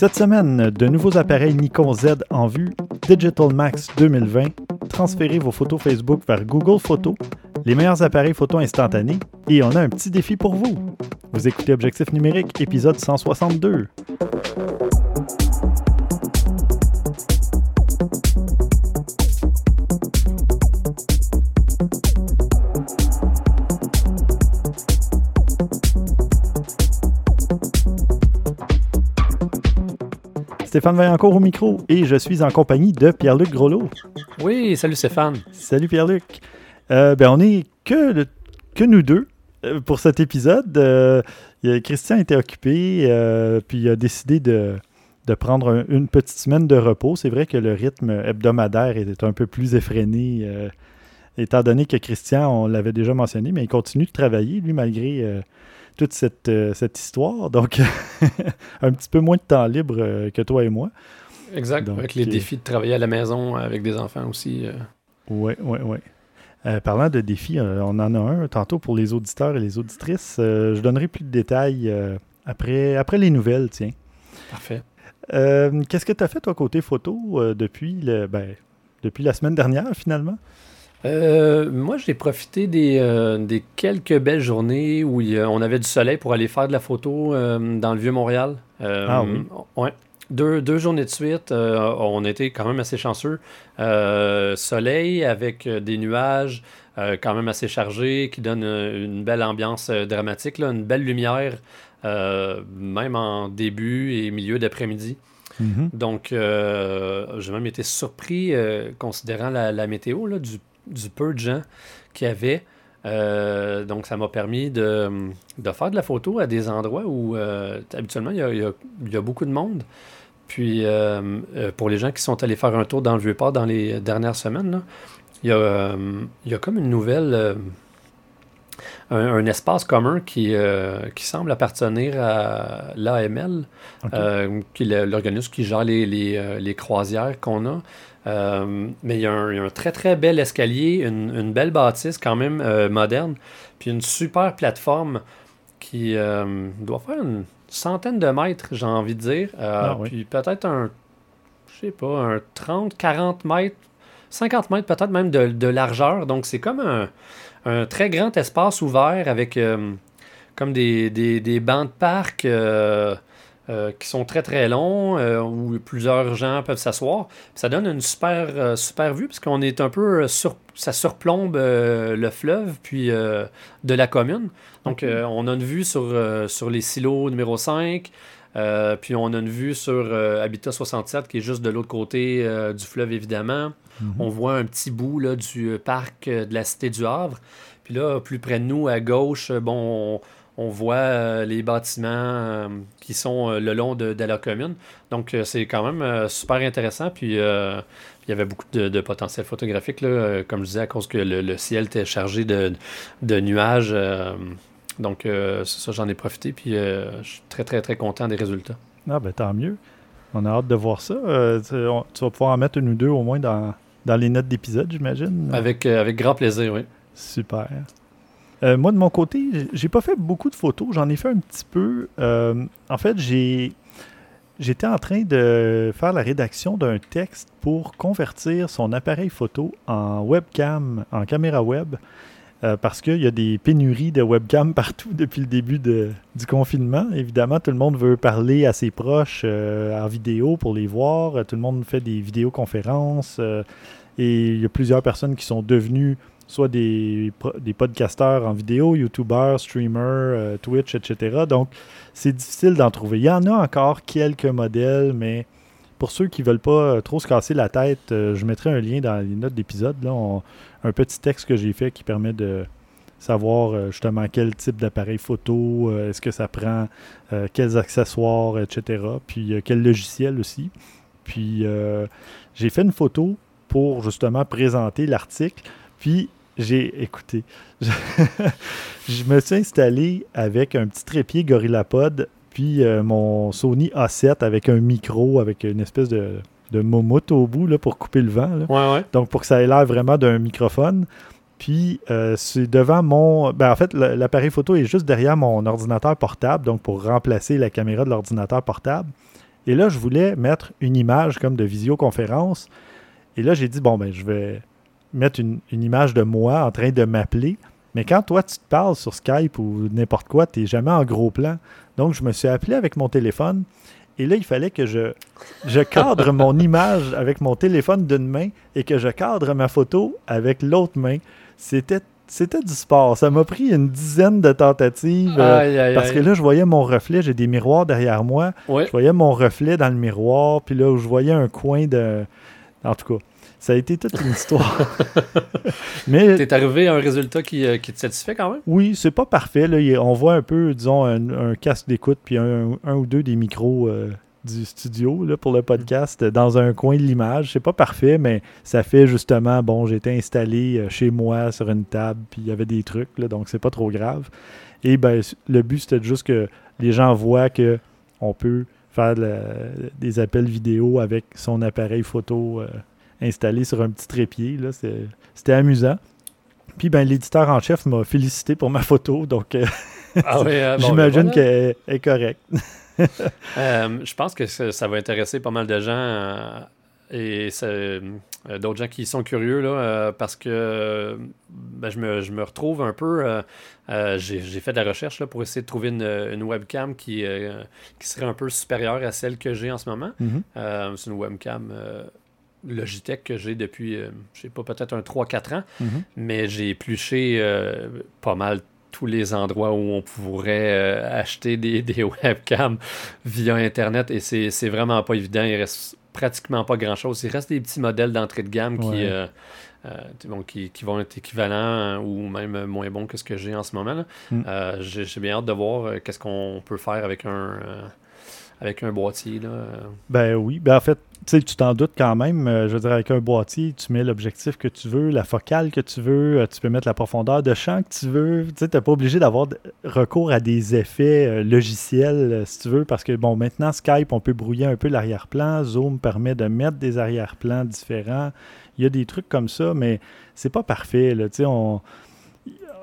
Cette semaine, de nouveaux appareils Nikon Z en vue, Digital Max 2020, transférez vos photos Facebook vers Google Photos, les meilleurs appareils photo instantanés, et on a un petit défi pour vous. Vous écoutez Objectif numérique, épisode 162. Stéphane Vaillancourt au micro et je suis en compagnie de Pierre-Luc Groslo. Oui, salut Stéphane. Salut Pierre-Luc. Euh, ben, on est que, que nous deux euh, pour cet épisode. Euh, Christian était occupé, puis il a décidé de, prendre une petite semaine de repos. C'est vrai que le rythme hebdomadaire était un peu plus effréné, étant donné que Christian, on l'avait déjà mentionné, mais il continue de travailler, lui, malgré toute cette, euh, cette histoire. Donc, un petit peu moins de temps libre euh, que toi et moi. Exact, avec les euh, défis de travailler à la maison avec des enfants aussi. Oui, oui, oui. parlant de défis, on en a un tantôt pour les auditeurs et les auditrices. je donnerai plus de détails après, après les nouvelles, tiens. Parfait. Qu'est-ce que tu as fait, toi, côté photo, depuis, le, ben, depuis la semaine dernière, finalement? Euh, moi, j'ai profité euh, des, quelques belles journées où on avait du soleil pour aller faire de la photo euh, dans le Vieux-Montréal. ah oui? Ouais. Deux, journées de suite, on était quand même assez chanceux. soleil avec des nuages quand même assez chargés qui donnent une belle ambiance dramatique, là, une belle lumière, même en début et milieu d'après-midi. Mm-hmm. Donc, j'ai même été surpris, considérant la, la météo, là, du du peu de gens qu'il y avait. Euh, donc, ça m'a permis de, faire de la photo à des endroits où euh, habituellement il y, a, beaucoup de monde. Puis, euh, pour les gens qui sont allés faire un tour dans le Vieux-Port dans les dernières semaines, il, y a, comme une nouvelle. Un, espace commun qui, qui semble appartenir à l'AML, qui est l'organisme qui gère les, les croisières qu'on a. Euh, mais il y, a un, très très bel escalier, une, belle bâtisse quand même euh, moderne, puis une super plateforme qui euh, doit faire une centaine de mètres, j'ai envie de dire. Ah puis peut-être un, je sais pas, un 30, 40 mètres, 50 mètres peut-être même de, largeur. Donc c'est comme un, très grand espace ouvert avec comme des, des, des, bancs de parc. Euh, qui sont très très longs, euh, où plusieurs gens peuvent s'asseoir. Ça donne une super, euh, super vue, parce qu'on est un peu sur, ça surplombe le fleuve, puis de la commune. Donc on a une vue sur, sur les silos numéro 5, puis on a une vue sur Habitat 67, qui est juste de l'autre côté du fleuve, évidemment. Mhm. On voit un petit bout là, du parc de la Cité du Havre. Puis là, plus près de nous, à gauche, bon, on, on voit euh, les bâtiments euh, qui sont euh, le long de, la commune. Donc, c'est quand même super intéressant. Puis, il y avait beaucoup de, potentiel photographique, là, comme je disais, à cause que le, ciel était chargé de, nuages. Donc, ça, j'en ai profité. Puis, je suis très, très, très content des résultats. Ah, ben tant mieux. On a hâte de voir ça. tu vas pouvoir en mettre une ou deux au moins dans, dans les notes d'épisode, j'imagine. Avec, avec grand plaisir, oui. Super. Euh, moi, de mon côté, j'ai pas fait beaucoup de photos. J'en ai fait un petit peu. Euh, en fait, j'ai. J'étais en train de faire la rédaction d'un texte pour convertir son appareil photo en webcam, en caméra web, euh, parce qu'il y a des pénuries de webcam partout depuis le début du confinement. Évidemment, tout le monde veut parler à ses proches en vidéo pour les voir. Tout le monde fait des vidéoconférences. et il y a plusieurs personnes qui sont devenues soit des, des podcasteurs en vidéo, YouTubers, streamers, euh, Twitch, etc. Donc, c'est difficile d'en trouver. Il y en a encore quelques modèles, mais pour ceux qui ne veulent pas euh, trop se casser la tête, euh, je mettrai un lien dans les notes d'épisode. un petit texte que j'ai fait qui permet de savoir justement quel type d'appareil photo, est-ce que ça prend, quels accessoires, etc. Puis quel logiciel aussi. Puis j'ai fait une photo pour justement présenter l'article. Puis j'ai écouté. Je, me suis installé avec un petit trépied GorillaPod, puis euh, mon Sony A7 avec un micro, avec une espèce de, de momoute au bout là, pour couper le vent. Donc, pour que ça ait l'air vraiment d'un microphone. Puis, euh, c'est devant mon. Ben, en fait, l'appareil photo est juste derrière mon ordinateur portable, donc pour remplacer la caméra de l'ordinateur portable. Et là, je voulais mettre une image comme de visioconférence. Et là, j'ai dit, bon, ben, je vais mettre une, une image de moi en train de m'appeler. Mais quand toi, tu te parles sur Skype ou n'importe quoi, tu n'es jamais en gros plan. Donc, je me suis appelé avec mon téléphone. Et là, il fallait que je, je cadre mon image avec mon téléphone d'une main et que je cadre ma photo avec l'autre main. C'était c'était du sport. Ça m'a pris une dizaine de tentatives. euh, Aïe, aïe, parce que là, je voyais mon reflet. J'ai des miroirs derrière moi. Ouais. Je voyais mon reflet dans le miroir. Puis là, je voyais un coin de. En tout cas, ça a été toute une histoire. Mais T'es arrivé à un résultat qui, euh, qui te satisfait quand même? oui, c'est pas parfait. Là. On voit un peu, disons, un, un casque d'écoute puis un, un ou deux des micros euh, du studio là, pour le podcast dans un coin de l'image. C'est pas parfait, mais ça fait justement, bon, j'étais installé euh, chez moi sur une table, puis il y avait des trucs, là, donc c'est pas trop grave. Et ben, le but, c'était juste que les gens voient que on peut faire la- des appels vidéo avec son appareil photo euh, installé sur un petit trépied. C'était amusant. Puis ben, l'éditeur en chef m'a félicité pour ma photo, donc euh, Ah oui, euh, bon, j'imagine voilà. qu'elle est correcte. Euh, je pense que ça, ça va intéresser pas mal de gens euh, et d'autres gens qui sont curieux là, parce que ben, je, me, je me retrouve un peu. j'ai, fait de la recherche là, pour essayer de trouver une, une webcam qui, qui serait un peu supérieure à celle que j'ai en ce moment. Mhm. C'est une webcam Logitech que j'ai depuis, euh, je sais pas, peut-être un 3-4 ans. Mhm. mais j'ai épluché euh, pas mal tous les endroits où on pourrait euh, acheter des, des webcams via Internet et c'est c'est vraiment pas évident. Il reste pratiquement pas grand-chose. Il reste des petits modèles d'entrée de gamme qui, Ouais. euh, bon, qui, qui vont être équivalents euh, ou même moins bons que ce que j'ai en ce moment. Mm. J'ai bien hâte de voir qu'est-ce qu'on peut faire avec un, avec un boîtier. Là. Ben oui. Ben en fait, tu t'en doutes quand même. Euh, je veux dire, avec un boîtier, tu mets l'objectif que tu veux, la focale que tu veux, euh, tu peux mettre la profondeur de champ que tu veux. Tu t'es pas obligé d'avoir recours à des effets euh, logiciels, si tu veux, parce que, bon, maintenant, Skype, on peut brouiller un peu l'arrière-plan. Zoom permet de mettre des arrière-plans différents. Il y a des trucs comme ça, mais c'est pas parfait, là.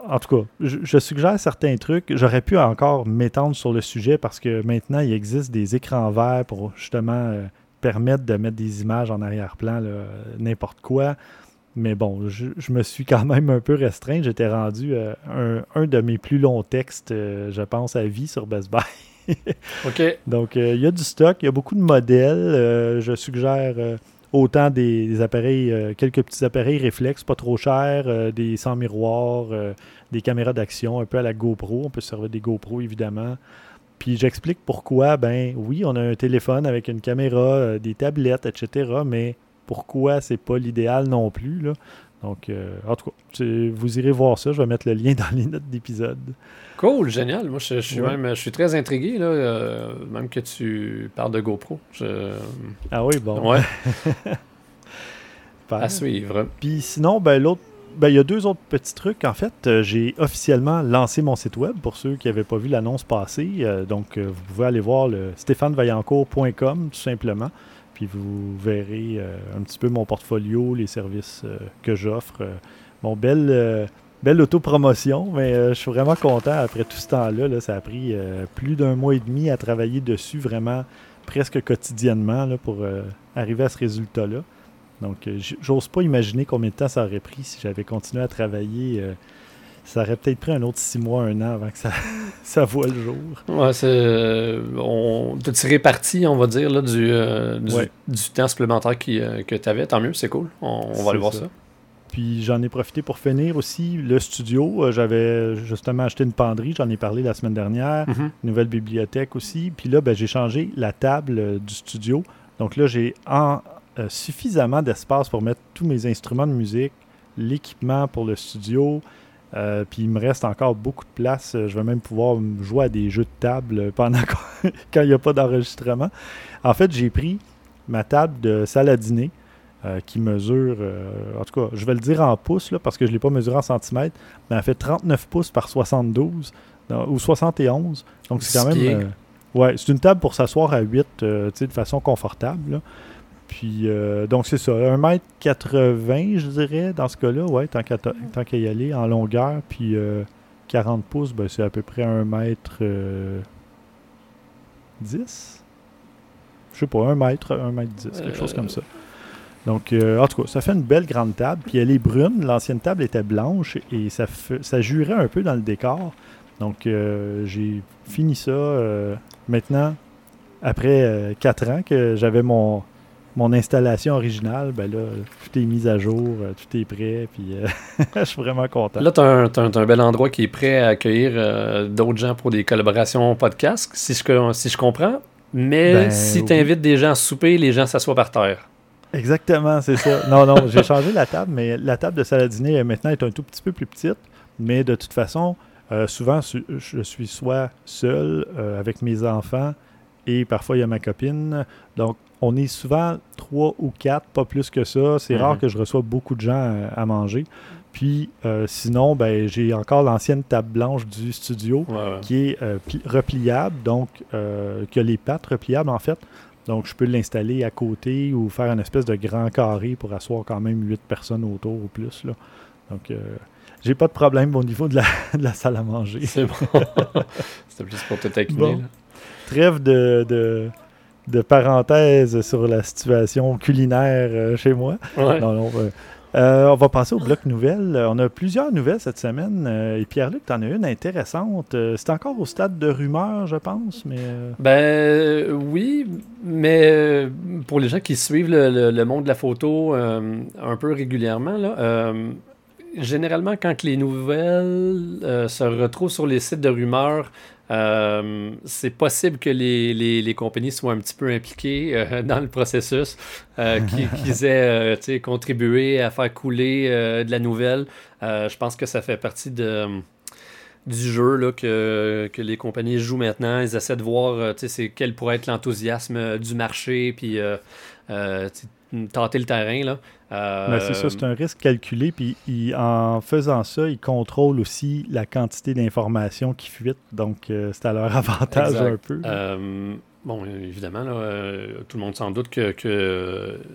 En tout cas, je, suggère certains trucs. J'aurais pu encore m'étendre sur le sujet parce que maintenant, il existe des écrans verts pour justement permettre de mettre des images en arrière-plan, n'importe quoi. Mais bon, je, je me suis quand même un peu restreint. J'étais rendu euh, un, un de mes plus longs textes, euh, je pense, à vie sur Best Buy. OK. Donc, euh, il y a du stock, il y a beaucoup de modèles. Je suggère autant des, des appareils, quelques petits appareils réflexes, pas trop chers, des sans miroir, euh, des caméras d'action, un peu à la GoPro. On peut se servir des GoPro, évidemment. Puis j'explique pourquoi, ben oui, on a un téléphone avec une caméra, euh, des tablettes, etc. Mais pourquoi c'est pas l'idéal non plus, là. Donc, euh, en tout cas, vous irez voir ça. Je vais mettre le lien dans les notes d'épisode. Cool, génial. Moi, je, je suis Ouais. même je suis très intrigué, là, euh, même que tu parles de GoPro. Je- Ah oui, bon. Ouais, à suivre. Puis sinon, ben, l'autre, ben, il y a deux autres petits trucs. En fait, euh, j'ai officiellement lancé mon site web pour ceux qui n'avaient pas vu l'annonce passer. Euh, donc, euh, vous pouvez aller voir le stéphanevaillancourt.com tout simplement. Puis vous verrez un petit peu mon portfolio, les services que j'offre. Bon, belle, belle autopromotion, mais je suis vraiment content après tout ce temps-là. là. ça a pris plus d'un mois et demi à travailler dessus vraiment presque quotidiennement pour arriver à ce résultat-là. Donc, euh, j'ose pas imaginer combien de temps ça aurait pris si j'avais continué à travailler. euh, ça aurait peut-être pris un autre six mois, un an avant que ça, ça voit le jour. Ouais, c'est. euh, on t'a tiré parti, on va dire, là, du, euh, du, Ouais. du temps supplémentaire qui, que tu avais. Tant mieux, c'est cool. On, on va aller voir ça. ça. Puis j'en ai profité pour finir aussi le studio. J'avais justement acheté une penderie, j'en ai parlé la semaine dernière. Mhm. Nouvelle bibliothèque aussi. Puis là, ben, j'ai changé la table du studio. Donc là, j'ai en- euh, suffisamment d'espace pour mettre tous mes instruments de musique, l'équipement pour le studio. Euh, puis il me reste encore beaucoup de place. Euh, Je vais même pouvoir jouer à des jeux de table pendant quand il n'y a pas d'enregistrement. En fait, j'ai pris ma table de salle à dîner euh, qui mesure, en tout cas, je vais le dire en pouces là, parce que je ne l'ai pas mesuré en centimètres, mais elle fait 39 pouces par 72 non, ou 71. Donc c'est quand même. ouais, c'est une table pour s'asseoir à 8 euh, tu sais, de façon confortable. là. Puis, euh, donc c'est ça, 1m80, je dirais, dans ce cas-là, ouais, tant qu'à y aller, en longueur. Puis euh, 40 pouces, ben, c'est à peu près 1 mètre euh, 10. je sais pas, un mètre, un mètre dix, quelque chose comme ça. Donc, euh, en tout cas, ça fait une belle grande table. Puis elle est brune. L'ancienne table était blanche et ça, jurait un peu dans le décor. Donc, euh, j'ai fini ça euh, maintenant, après quatre ans que j'avais mon, mon installation originale. Ben là, tout est mis à jour, tout est prêt. Puis, je suis vraiment content. Là, tu as, un bel endroit qui est prêt à accueillir d'autres gens pour des collaborations podcast, si je, si je comprends. Mais ben si tu invites des gens à souper, les gens s'assoient par terre. Exactement, c'est ça. Non, non, j'ai changé la table, mais la table de salle à dîner maintenant est un tout petit peu plus petite. Mais de toute façon, euh, souvent, je suis soit seul euh, avec mes enfants et parfois il y a ma copine. Donc, on est souvent trois ou quatre, pas plus que ça. C'est rare mhm. que je reçois beaucoup de gens à, manger. Puis euh, sinon, ben, j'ai encore l'ancienne table blanche du studio qui est repliable, donc qui a les pattes repliables en fait. Donc, je peux l'installer à côté ou faire une espèce de grand carré pour asseoir quand même 8 personnes autour ou plus. Là. Donc, euh, j'ai pas de problème au niveau de la, de la salle à manger. C'est bon. C'était plus pour te taquiner. Trêve de, de, de, parenthèse sur la situation culinaire euh, chez moi. Ouais. Non, non, euh, euh, on va passer au bloc nouvelles. On a plusieurs nouvelles cette semaine. Euh, et Pierre-Luc, tu en as une intéressante. c'est encore au stade de rumeur, je pense. mais... Ben oui, mais pour les gens qui suivent le, monde de la photo un peu régulièrement, là, généralement, quand les nouvelles se retrouvent sur les sites de rumeurs, euh, c'est possible que les, les, compagnies soient un petit peu impliquées euh, dans le processus, euh, qu'ils aient contribué à faire couler de la nouvelle. je pense que ça fait partie de, du jeu là, que, que, les compagnies jouent maintenant. Ils essaient de voir quel pourrait être l'enthousiasme du marché, puis tenter le terrain. Là. Ben, c'est ça, c'est un risque calculé. Puis en faisant ça, ils contrôlent aussi la quantité d'informations qui fuitent. Donc, euh, c'est à leur avantage un peu. Euh, bon, évidemment, euh, tout le monde s'en doute que,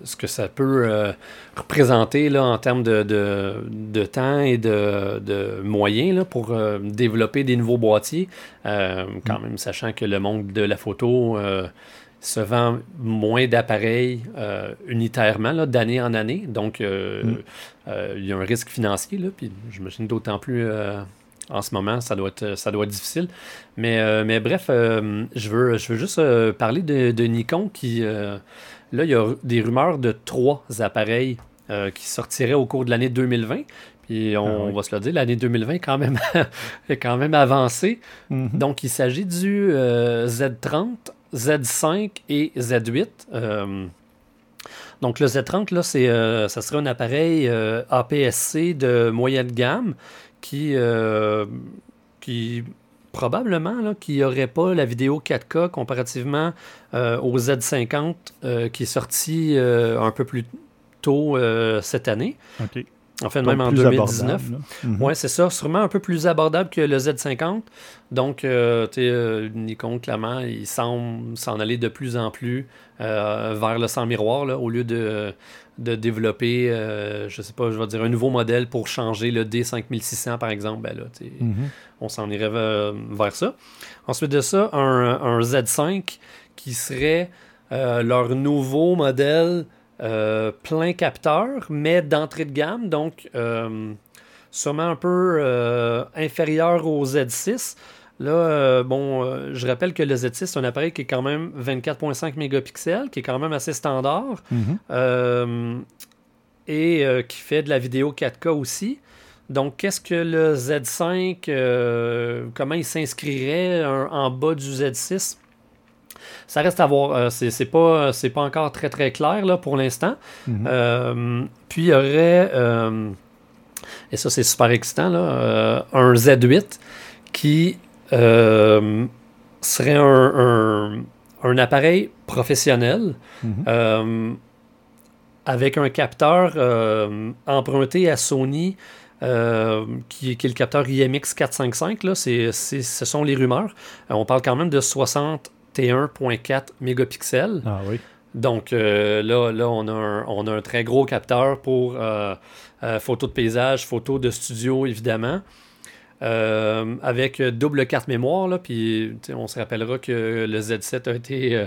ce que ça peut représenter là, en termes de, de, temps et de, moyens là, pour développer des nouveaux boîtiers, quand mm. même sachant que le monde de la photo se vend moins d'appareils euh, unitairement d'année en année. Donc, euh, mm. euh, il y a un risque financier. Là, puis j'imagine d'autant plus en ce moment, ça doit être, ça doit être difficile. Mais, mais bref, je, veux, je veux juste parler de, Nikon qui. là, il y a des rumeurs de trois appareils qui sortiraient au cours de l'année 2020. Puis on, ah va se le dire, l'année 2020 quand même, est quand même avancée. Mm-hmm. Donc, il s'agit du Z30 Z5 et Z8. Euh, donc le Z30, là, c'est, euh, ça serait un appareil euh, APS-C de moyenne gamme qui, qui probablement là, qui n'aurait pas la vidéo 4K comparativement au Z50 qui est sorti un peu plus tôt cette année. En fait, même en 2019. Mhm. Oui, c'est ça. Sûrement un peu plus abordable que le Z50. Donc, euh, tu sais, euh, Nikon, clairement, il semble s'en aller de plus en plus euh, vers le sans miroir, là, au lieu de, de développer, je sais pas, je vais dire un nouveau modèle pour changer le D5600, par exemple. Ben là, mhm. on s'en irait vers ça. Ensuite de ça, un, un Z5 qui serait leur nouveau modèle euh, plein capteur, mais d'entrée de gamme, donc euh, sûrement un peu euh, inférieur au Z6. Là, bon, je rappelle que le Z6, c'est un appareil qui est quand même 24,5 mégapixels, qui est quand même assez standard, mhm. et qui fait de la vidéo 4K aussi. Donc, qu'est-ce que le Z5, comment il s'inscrirait en bas du Z6 ça reste à voir. Euh, c'est pas, pas encore très très clair là, pour l'instant. Mhm. Euh, puis il y aurait, euh, et ça c'est super excitant, là, un Z8 qui serait un, un, appareil professionnel. Mhm. avec un capteur emprunté à Sony qui, qui, est le capteur IMX 455. Là, c'est, ce sont les rumeurs. on parle quand même de 60 1.4 mégapixels. Ah oui. Donc euh, là, là on, a un, on a un très gros capteur pour euh, euh, photos de paysage, photos de studio, évidemment. avec double carte mémoire. Là, puis on se rappellera que le Z7 a été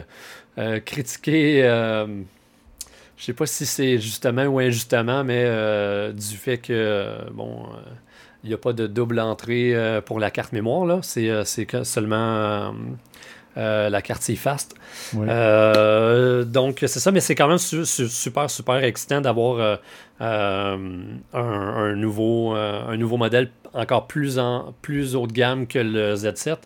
critiqué. je sais pas si c'est justement ou injustement, mais du fait que bon il n'y a pas de double entrée pour la carte mémoire. C'est seulement euh, la carte fast. Euh, donc, c'est ça, mais c'est quand même super, super excitant d'avoir euh, un, nouveau, un nouveau modèle encore plus, en, plus haut de gamme que le Z7.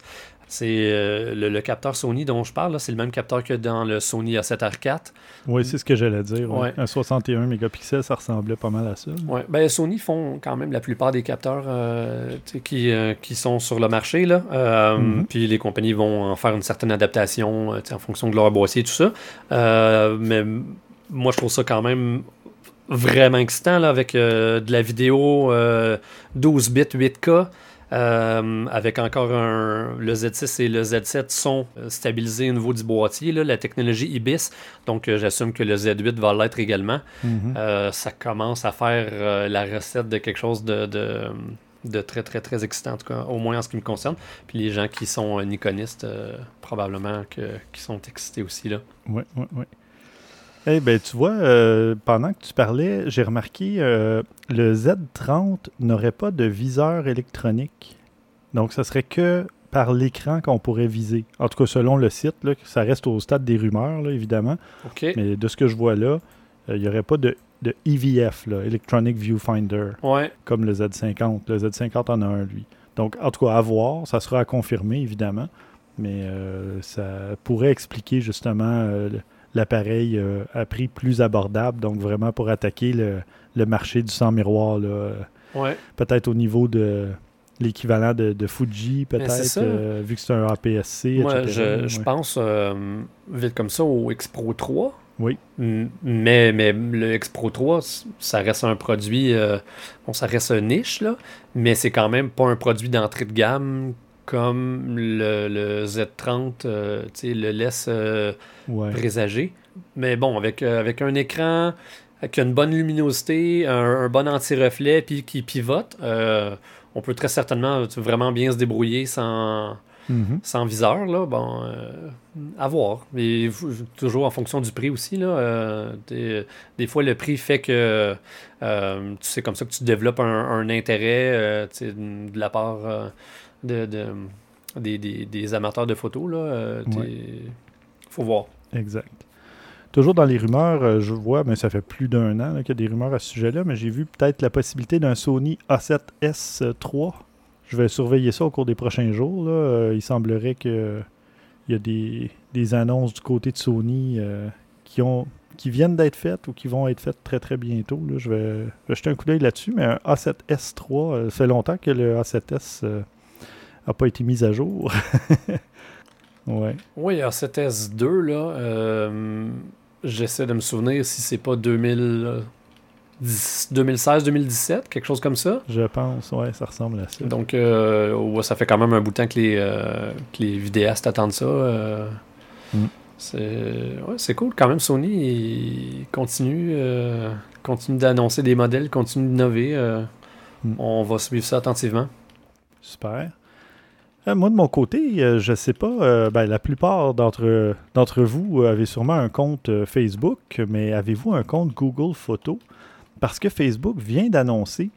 C'est euh, le, capteur Sony dont je parle, c'est le même capteur que dans le Sony A7R 4. Oui, c'est ce que j'allais dire. Un 61 mégapixels, ça ressemblait pas mal à ça. Ouais. Ben, Sony font quand même la plupart des capteurs euh, qui, euh, qui sont sur le marché. Là. Mhm. Puis les compagnies vont en faire une certaine adaptation en fonction de leur boîtier et tout ça. mais moi, je trouve ça quand même vraiment excitant là, avec de la vidéo 12 bits 8K. Euh, avec encore un, le Z6 et le Z7 sont stabilisés au niveau du boîtier, la technologie IBIS. Donc, euh, j'assume que le Z8 va l'être également. Mhm. Euh, ça commence à faire la recette de quelque chose de, de, très, très, très excitant, en tout cas, au moins en ce qui me concerne. Puis les gens qui sont nikonistes, probablement que, qui sont excités aussi. là. Oui, oui, oui. Eh ben, tu vois, euh, pendant que tu parlais, j'ai remarqué euh, le Z30 n'aurait pas de viseur électronique. Donc, ça serait que par l'écran qu'on pourrait viser. En tout cas, selon le site, là, ça reste au stade des rumeurs, évidemment. Mais de ce que je vois là, euh, il n'y aurait pas de, de EVF, Electronic Viewfinder, comme le Z50. Le Z50 en a un, lui. Donc, en tout cas, à voir. Ça sera à confirmer, évidemment. Mais ça pourrait expliquer justement l'appareil euh, à prix plus abordable, donc vraiment pour attaquer le, marché du sans miroir. Peut-être au niveau de l'équivalent de, Fuji, peut-être, euh, vu que c'est un APS-C, Moi, je, pense euh, vite comme ça au X-Pro 3. Oui. Mais, mais le X-Pro 3, ça reste un produit, bon, ça reste un niche, là, mais c'est quand même pas un produit d'entrée de gamme comme le, Z30 euh, le laisse euh, présager. Mais bon, avec, euh, avec un écran qui a une bonne luminosité, un, bon anti-reflet, puis qui pivote, on peut très certainement vraiment bien se débrouiller sans, mm-hmm. sans viseur. Là. Bon, à voir. Mais toujours en fonction du prix aussi. Là, des, fois, le prix fait que c'est comme ça que tu développes un, un intérêt de la part de, des, amateurs de photos. Là, euh, faut voir. Exact. Toujours dans les rumeurs, euh, je vois, mais ça fait plus d'un an qu'il y a des rumeurs à ce sujet-là, mais j'ai vu peut-être la possibilité d'un Sony A7S3. Je vais surveiller ça au cours des prochains jours. Euh, il semblerait qu'il y a des, annonces du côté de Sony qui ont qui viennent d'être faites ou qui vont être faites très très bientôt. Je, vais, jeter un coup d'œil là-dessus, mais un A7S3, ça fait longtemps que le A7S n'a pas été mise à jour. ouais. Oui, alors cet S2, là, euh, j'essaie de me souvenir si c'est pas 2000. 2016-2017, quelque chose comme ça. Je pense, ouais, ça ressemble à ça. Donc, euh, ça fait quand même un bout de temps que les, euh, que les vidéastes attendent ça. Mm. C'est cool. Quand même, Sony continue, continue d'annoncer des modèles, continue d'innover. Mm. On va suivre ça attentivement. Super. Euh, moi, de mon côté, euh, je ne sais pas, euh, ben, la plupart d'entre vous avez sûrement un compte Facebook, mais avez-vous un compte Google Photos? Parce que Facebook vient d'annoncer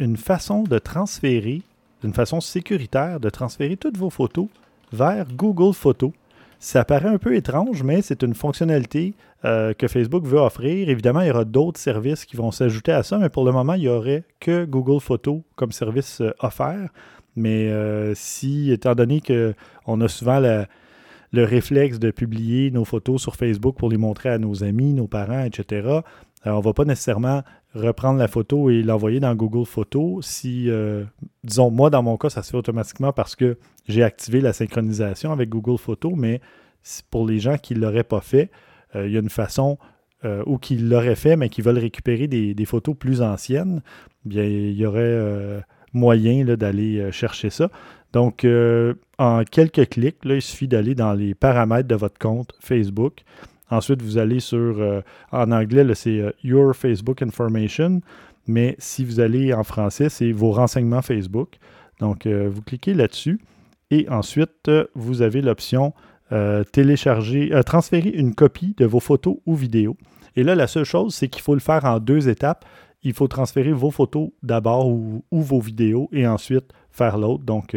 une façon de transférer, d'une façon sécuritaire, de transférer toutes vos photos vers Google Photos. Ça paraît un peu étrange, mais c'est une fonctionnalité que Facebook veut offrir. Évidemment, il y aura d'autres services qui vont s'ajouter à ça, mais pour le moment, il n'y aurait que Google Photos comme service offert. Mais euh, si, étant donné qu'on a souvent le réflexe de publier nos photos sur Facebook pour les montrer à nos amis, nos parents, etc., euh, on ne va pas nécessairement reprendre la photo et l'envoyer dans Google Photos si, euh, disons, moi, dans mon cas, ça se fait automatiquement parce que j'ai activé la synchronisation avec Google Photos, mais pour les gens qui ne l'auraient pas fait, il y a une façon ou qui l'auraient fait, mais qui veulent récupérer des, des, photos plus anciennes, bien, il y aurait moyen d'aller euh, chercher ça. Donc, euh, en quelques clics, là, il suffit d'aller dans les paramètres de votre compte Facebook. Ensuite, vous allez sur, euh, en anglais, c'est Your Facebook Information, mais si vous allez en français, c'est vos renseignements Facebook. Donc, vous cliquez là-dessus et ensuite, vous avez l'option télécharger, transférer une copie de vos photos ou vidéos. Et là, la seule chose, c'est qu'il faut le faire en deux étapes. Il faut transférer vos photos d'abord ou, vos vidéos et ensuite faire l'autre. Donc,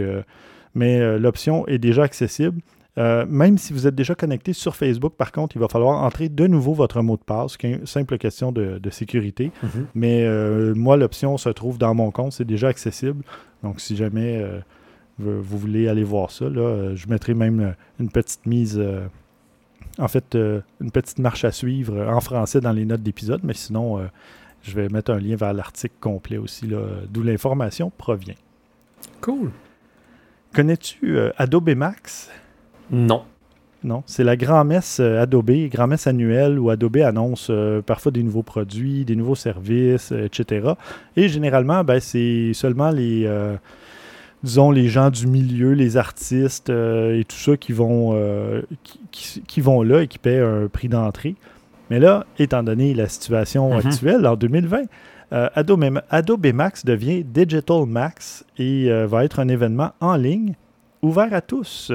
mais l'option est déjà accessible. Euh, même si vous êtes déjà connecté sur Facebook, par contre, il va falloir entrer de nouveau votre mot de passe, qui est une simple question de, sécurité. Mhm. Mais euh, moi, l'option se trouve dans mon compte, c'est déjà accessible. Donc, si jamais euh, vous voulez aller voir ça, je mettrai même une petite mise, en fait, une petite marche à suivre en français dans les notes d'épisode. Mais sinon, je vais mettre un lien vers l'article complet aussi, d'où l'information provient. Cool. Connais-tu Adobe Max? Non. Non, c'est la grand-messe euh, Adobe, grand-messe annuelle où Adobe annonce euh, parfois des nouveaux produits, des nouveaux services, euh, etc. Et généralement, ben, c'est seulement les, disons, les gens du milieu, les artistes et tout ça qui vont, qui, vont là et qui paient un prix d'entrée. Mais là, étant donné la situation mhm. actuelle en 2020, Adobe, Adobe Max devient Digital Max et va être un événement en ligne ouvert à tous.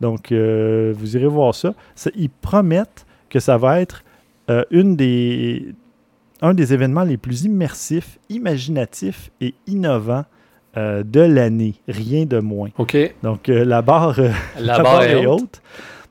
Donc, euh, vous irez voir ça. Ils promettent que ça va être euh, une des, un des événements les plus immersifs, imaginatifs et innovants euh, de l'année. Rien de moins. OK. Donc, la barre, la, barre, est, haute.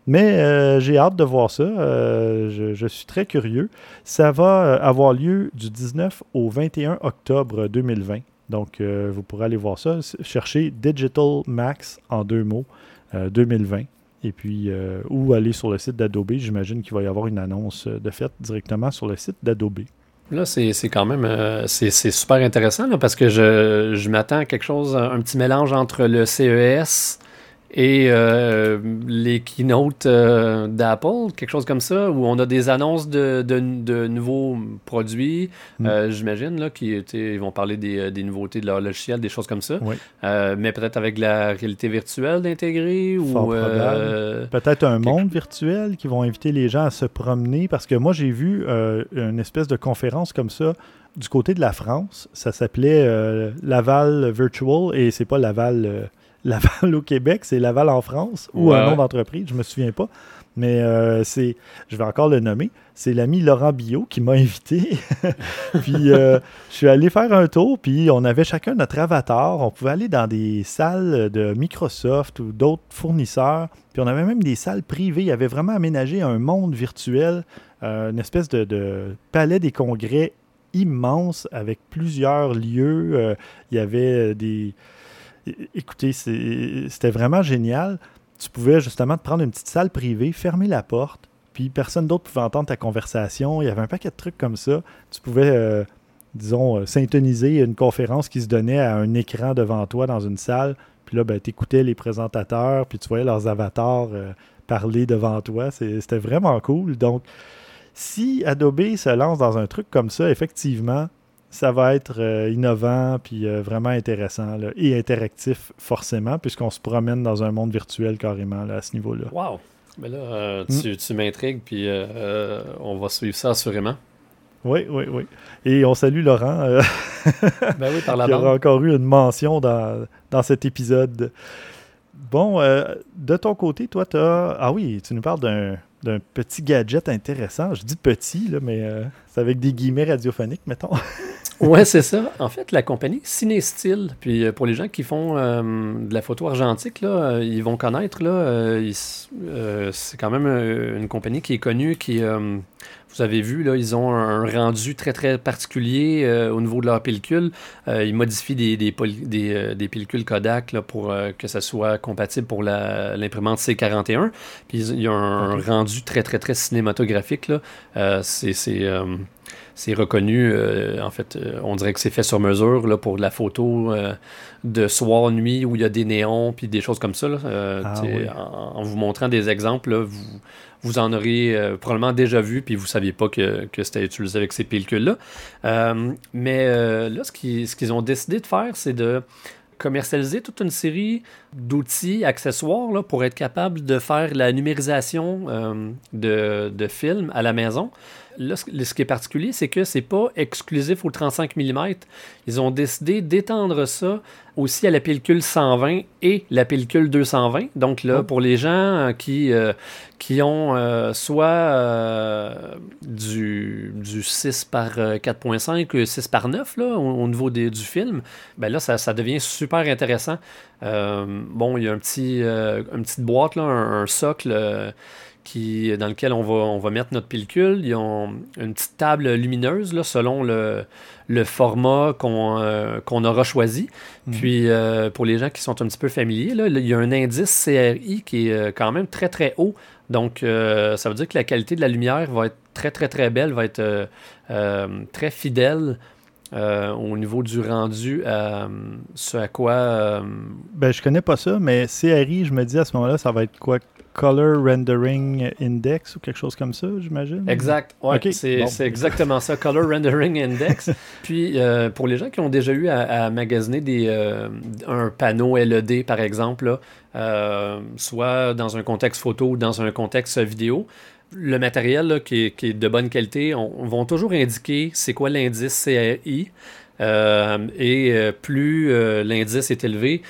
Mais j'ai hâte de voir ça. Je, je, suis très curieux. Ça va avoir lieu du 19 au 21 octobre 2020. Donc, vous pourrez aller voir ça. Cherchez Digital Max en deux mots. 2020. Euh, et puis, euh, ou aller sur le site d'Adobe. J'imagine qu'il va y avoir une annonce euh, de fait directement sur le site d'Adobe. Là, c'est quand même c'est super intéressant parce que je, je m'attends à quelque chose, un petit mélange entre le CES et euh, les keynotes euh, d'Apple, quelque chose comme ça, où on a des annonces de, de, nouveaux produits, mm. euh, j'imagine, là, qui ils vont parler des, des, nouveautés de leur logiciel, des choses comme ça. mais peut-être avec la réalité virtuelle d'intégrer ou peut-être un monde virtuel qui vont inviter les gens à se promener, parce que moi j'ai vu une espèce de conférence comme ça du côté de la France. Ça s'appelait Laval Virtual et c'est pas Laval Laval au Québec, c'est Laval en France ou un nom d'entreprise, je me souviens pas. Mais euh, c'est, je vais encore le nommer, c'est l'ami Laurent Billot qui m'a invité. puis euh, je suis allé faire un tour, puis on avait chacun notre avatar. On pouvait aller dans des salles de Microsoft ou d'autres fournisseurs. Puis on avait même des salles privées. Il y avait vraiment aménagé un monde virtuel, euh, une espèce de, palais des congrès immense avec plusieurs lieux. il y avait des écoutez, c'était vraiment génial. Tu pouvais justement te prendre une petite salle privée, fermer la porte, puis personne d'autre pouvait entendre ta conversation. Il y avait un paquet de trucs comme ça. Tu pouvais, euh, disons, euh, une conférence qui se donnait à un écran devant toi dans une salle. Puis là, ben, tu écoutais les présentateurs, puis tu voyais leurs avatars euh, parler devant toi. C'était vraiment cool. Donc, si Adobe se lance dans un truc comme ça, effectivement, ça va être euh, innovant puis euh, vraiment intéressant et interactif forcément puisqu'on se promène dans un monde virtuel carrément à ce niveau-là. Wow! Mais là, euh, mm. tu, m'intrigues puis on va suivre ça assurément. Oui, oui, oui. Et on salue Laurent. ben oui, par la y aura encore eu une mention dans, dans cet épisode. Bon, de ton côté, toi, tu as. Ah oui, tu nous parles d'un d'un petit gadget intéressant. Je dis petit, là, mais c'est avec des guillemets radiophoniques, mettons. ouais, c'est ça. En fait, la compagnie Cinestyle, puis euh, pour les gens qui font euh, de la photo argentique, là, euh, ils vont connaître, là, c'est quand même une compagnie qui est connue, qui, vous avez vu, là, ils ont un rendu très, très particulier au niveau de leur pellicule. ils modifient des, des, des, pellicules Kodak là, pour que ça soit compatible pour l'imprimante C41. Puis ils ont un, rendu très, très, très cinématographique. c'est c'est reconnu. Euh, en fait, euh, on dirait que c'est fait sur mesure là, pour de la photo euh, de soir, nuit, où il y a des néons, puis des choses comme ça. Ah en, vous montrant des exemples, vous, vous en aurez probablement déjà vu, puis vous ne saviez pas que, que c'était utilisé avec ces pellicules-là. mais là, ce qu'ils ont décidé de faire, c'est de commercialiser toute une série d'outils, accessoires là, pour être capable de faire la numérisation de, de films à la maison. Là, ce qui est particulier, c'est que c'est pas exclusif au 35 mm. Ils ont décidé d'étendre ça aussi à la pellicule 120 et la pellicule 220. Donc là, Oh. pour les gens euh, qui, euh, qui ont euh, soit euh, du, du 6 par euh, 4.5, euh, 6 par 9 là, au, au niveau des- du film, ben là, ça, ça devient super intéressant. Bon, il y a un petit, une petite boîte, là, un, un socle qui, dans lequel on va, on va mettre notre pellicule. Ils ont une petite table lumineuse là, selon le, le format qu'on euh, qu'on aura choisi. Mhm. Puis, euh, pour les gens qui sont un petit peu familiers, là, il y a un indice CRI qui est euh, quand même très, très haut. Donc, euh, ça veut dire que la qualité de la lumière va être très, très, très belle, va être euh, euh, très fidèle euh, au niveau du rendu à ce à quoi... euh, Ben, je connais pas ça, mais CRI, je me dis à ce moment-là, ça va être quoi? Color Rendering Index ou quelque chose comme ça, j'imagine? Exact, ouais, c'est bon. exactement ça, Color Rendering Index. Puis euh, pour les gens qui ont déjà eu à, à magasiner des, euh, un panneau LED par exemple, là, euh, soit dans un contexte photo ou dans un contexte vidéo, le matériel là, qui, est, qui est de bonne qualité, on, on vont toujours indiquer c'est quoi l'indice CRI. Euh, et euh, plus euh, l'indice est élevé,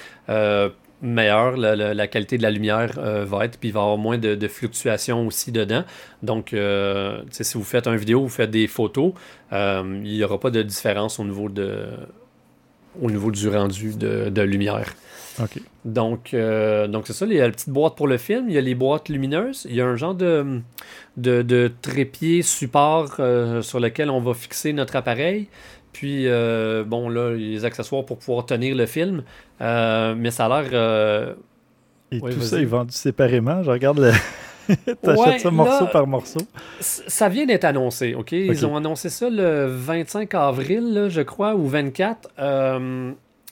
meilleure la, la- la qualité de la lumière euh, va être, puis il va y avoir moins de, de fluctuations aussi dedans. Donc, euh, si vous faites une vidéo, vous faites des photos, euh, il n'y aura pas de différence au niveau, de, au niveau du rendu de, de lumière. Donc, donc c'est ça, il y a la petite boîte pour le film, il y a les boîtes lumineuses, il y a un genre de, de, de trépied support sur lequel on va fixer notre appareil. Puis, euh, bon, là, les accessoires pour pouvoir tenir le film. Euh, mais ça a l'air. euh, Et Ouais, tout ça est vendu séparément. Je regarde le. T'achètes Ouais, ça morceau là- par morceau. ça vient d'être annoncé, OK? Ils ont annoncé ça le 25 avril, là, je crois, ou 24.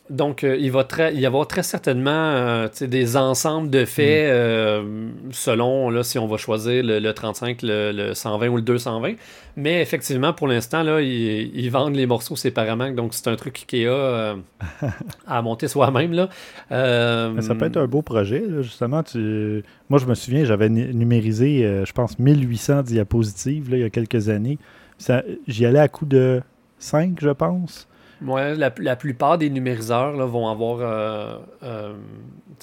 Donc, euh, il va il y avoir très certainement euh, des ensembles de faits euh, selon là, si on va choisir le, le 35, le, le 120 ou le 220. Mais effectivement, pour l'instant, là, ils, ils vendent les morceaux séparément. Donc, c'est un truc Ikea à monter soi-même. là. Ça peut être un beau projet, là, justement. Tu... Moi, je me souviens, j'avais nu- numérisé, je pense, 1800 diapositives là, il y a quelques années. J'y allais à coup de 5, je pense. Ouais, la, plupart des numériseurs vont avoir euh, euh,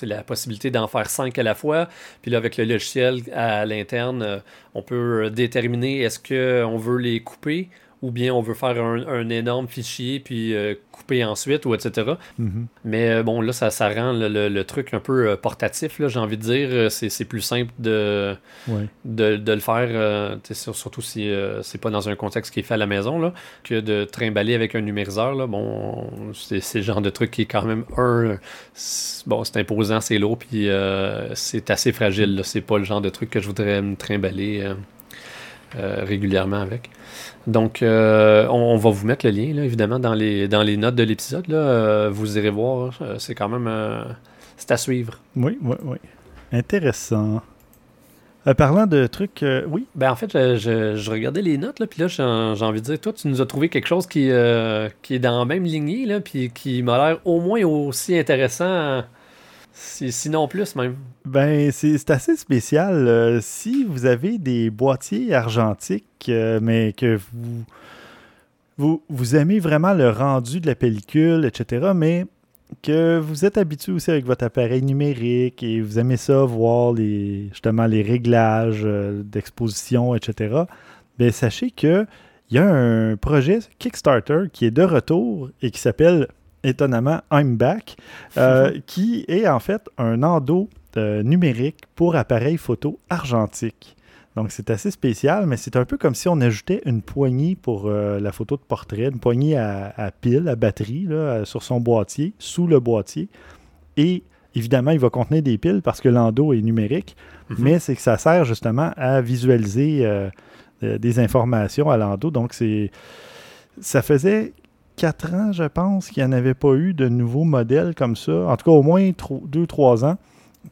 la possibilité d'en faire cinq à la fois. Puis là, avec le logiciel à l'interne, euh, on peut déterminer est-ce qu'on veut les couper ou bien on veut faire un, un énorme fichier puis euh, couper ensuite ou etc. Mhm. Mais euh, bon, là, ça, ça rend le, le- le truc un peu euh, portatif, là, j'ai envie de dire. Euh, C'est plus simple de, Ouais. de, de le faire, euh, surtout si c'est pas dans un contexte qui est fait à la maison, là, que de trimballer avec un numériseur. Là, bon, c'est le genre de truc qui est quand même un. c'est- Bon, c'est imposant, c'est lourd, puis c'est assez fragile. là. C'est pas le genre de truc que je voudrais me trimballer régulièrement avec. Donc, euh, on, on va vous mettre le lien, là, évidemment, dans les, dans les notes de l'épisode. là. Euh, vous irez voir. euh, c'est quand même. euh, c'est à suivre. Oui, oui, oui. Intéressant. Parlant de trucs, oui, Ben en fait, je, je- je regardais les notes, là, puis là, j'ai envie de dire, toi, tu nous as trouvé quelque chose qui, qui est dans la même lignée, là, puis qui m'a l'air au moins aussi intéressant, sinon plus même. Ben, c'est assez spécial. Euh, si vous avez des boîtiers argentiques, euh, mais que vous aimez vraiment le rendu de la pellicule, etc., mais que vous êtes habitué aussi avec votre appareil numérique et vous aimez ça, voir les, justement les réglages euh, d'exposition, etc., ben, sachez que il y a un projet Kickstarter qui est de retour et qui s'appelle étonnamment I'm Back, euh, qui est en fait un endo euh, numérique pour appareil photo argentique. Donc c'est assez spécial, mais c'est un peu comme si on ajoutait une poignée pour euh, la photo de portrait, une poignée à, à pile, à batterie, là, sur son boîtier, sous le boîtier. Et évidemment, il va contenir des piles parce que l'endo est numérique, Mhm. mais c'est que ça sert justement à visualiser des informations à l'endo. Donc c'est ça faisait quatre ans, je pense, qu'il n'y en avait pas eu de nouveaux modèles comme ça. En tout cas, au moins tro- deux, trois ans.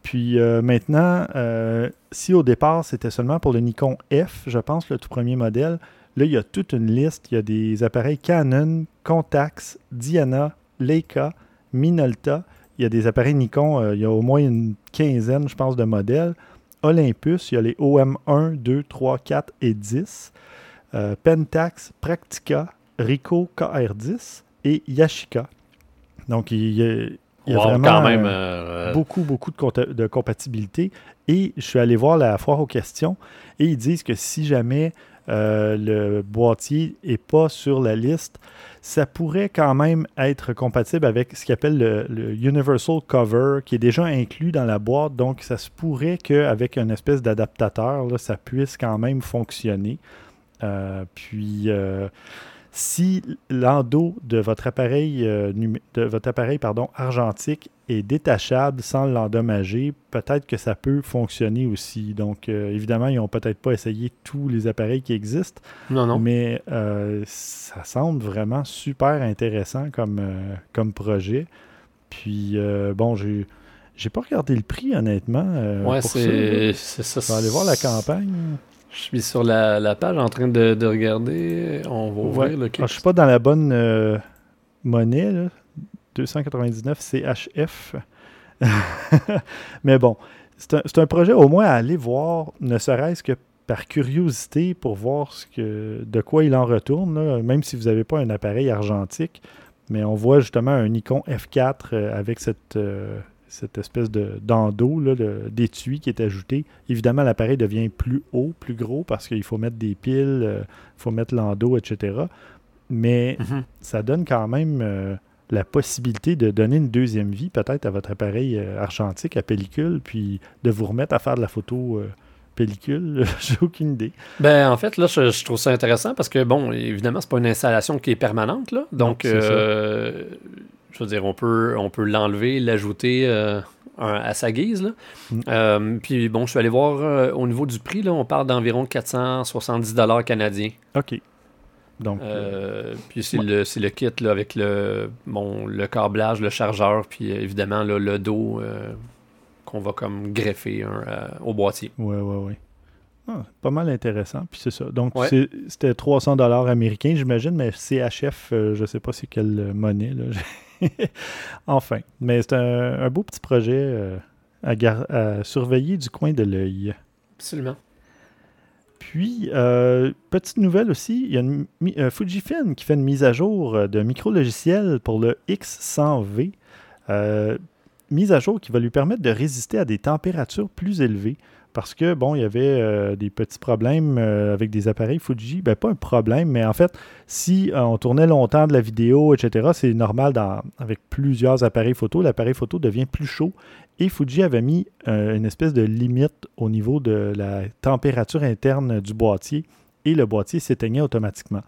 Puis euh, maintenant, euh, si au départ c'était seulement pour le Nikon F, je pense, le tout premier modèle, là il y a toute une liste. Il y a des appareils Canon, Contax, Diana, Leica, Minolta. il y a des appareils Nikon, il y a au moins une quinzaine, je pense, de modèles. Olympus, il y a les OM1, 2, 3, 4 et 10. Pentax, Practica, Ricoh KR10 et Yashica. Donc, il y a, il y a vraiment quand même, euh, beaucoup, beaucoup de, de, compatibilité. Et je suis allé voir la foire aux questions et ils disent que si jamais euh, le boîtier n'est pas sur la liste, ça pourrait quand même être compatible avec ce qu'ils appelle le, Universal Cover, qui est déjà inclus dans la boîte. Donc, ça se pourrait qu'avec une espèce d'adaptateur, ça puisse quand même fonctionner. Euh, puis, si l'endos de votre appareil, euh, de votre appareil pardon, argentique est détachable sans l'endommager, peut-être que ça peut fonctionner aussi. Donc, euh, évidemment, ils n'ont peut-être pas essayé tous les appareils qui existent. Non, non. Mais euh, ça semble vraiment super intéressant comme, comme projet. Puis, bon, j'ai. J'ai pas regardé le prix, honnêtement. ouais, c'est ça. Je vais aller voir la campagne. Je suis sur la, page en train de, regarder. On va ouvrir le ah, Je suis pas dans la bonne euh, monnaie, là. 299 CHF. Mais bon, c'est un, projet au moins à aller voir, ne serait-ce que par curiosité pour voir ce que, de quoi il en retourne, même si vous n'avez pas un appareil argentique. Mais on voit justement un Nikon F4 euh, avec cette, euh, cette espèce d'endos, d'étui qui est ajouté. Évidemment, l'appareil devient plus haut, plus gros, parce qu'il faut mettre des piles, euh, il faut mettre l'endos, etc. Mais mhm. ça donne quand même euh, la possibilité de donner une deuxième vie, peut-être, à votre appareil euh, argentique à pellicule, puis de vous remettre à faire de la photo pellicule, j'ai aucune idée. Ben en fait là je, trouve ça intéressant parce que bon évidemment c'est pas une installation qui est permanente là, donc je veux dire, on peut, on peut l'enlever, l'ajouter euh, à sa guise. Là. Mm. Euh, puis bon, je suis allé voir euh, au niveau du prix, là, on parle d'environ 470 dollars canadiens. OK. Donc, puis c'est le, le, kit là, avec le, bon, le câblage, le chargeur, puis évidemment le dos qu'on va comme greffer au boîtier. Oui, oui, oui. Ah, pas mal intéressant. Puis c'est ça. Donc, c'était 300 dollars américains, j'imagine, mais CHF, je ne sais pas c'est quelle monnaie. Là. enfin, mais c'est un, beau petit projet euh, à, surveiller du coin de l'œil. Absolument. Puis, euh, petite nouvelle aussi, il y a une, euh, Fujifilm qui fait une mise à jour de micro-logiciel pour le X100V. mise à jour qui va lui permettre de résister à des températures plus élevées parce que, bon, il y avait euh, des petits problèmes euh, avec des appareils Fuji. Ben, pas un problème, mais en fait, si euh, on tournait longtemps de la vidéo, etc., c'est normal avec plusieurs appareils photo, l'appareil photo devient plus chaud. Et Fuji avait mis une espèce de limite au niveau de la température interne du boîtier et le boîtier s'éteignait automatiquement.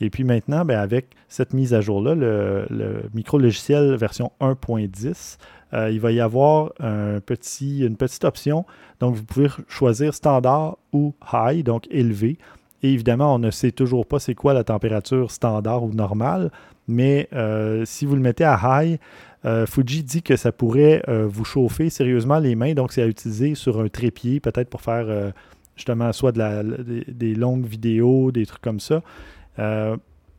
Et puis maintenant, ben, avec cette mise à jour-là, le, le micro-logiciel version 1.10 euh, il va y avoir une petite option. Donc, vous pouvez choisir standard ou high, donc élevé. Et évidemment, on ne sait toujours pas c'est quoi la température standard ou normale, mais euh, si vous le mettez à high, euh, Fuji dit que ça pourrait vous chauffer sérieusement les mains, donc c'est à utiliser sur un trépied, peut-être pour faire justement soit de la, des, longues vidéos, des trucs comme ça.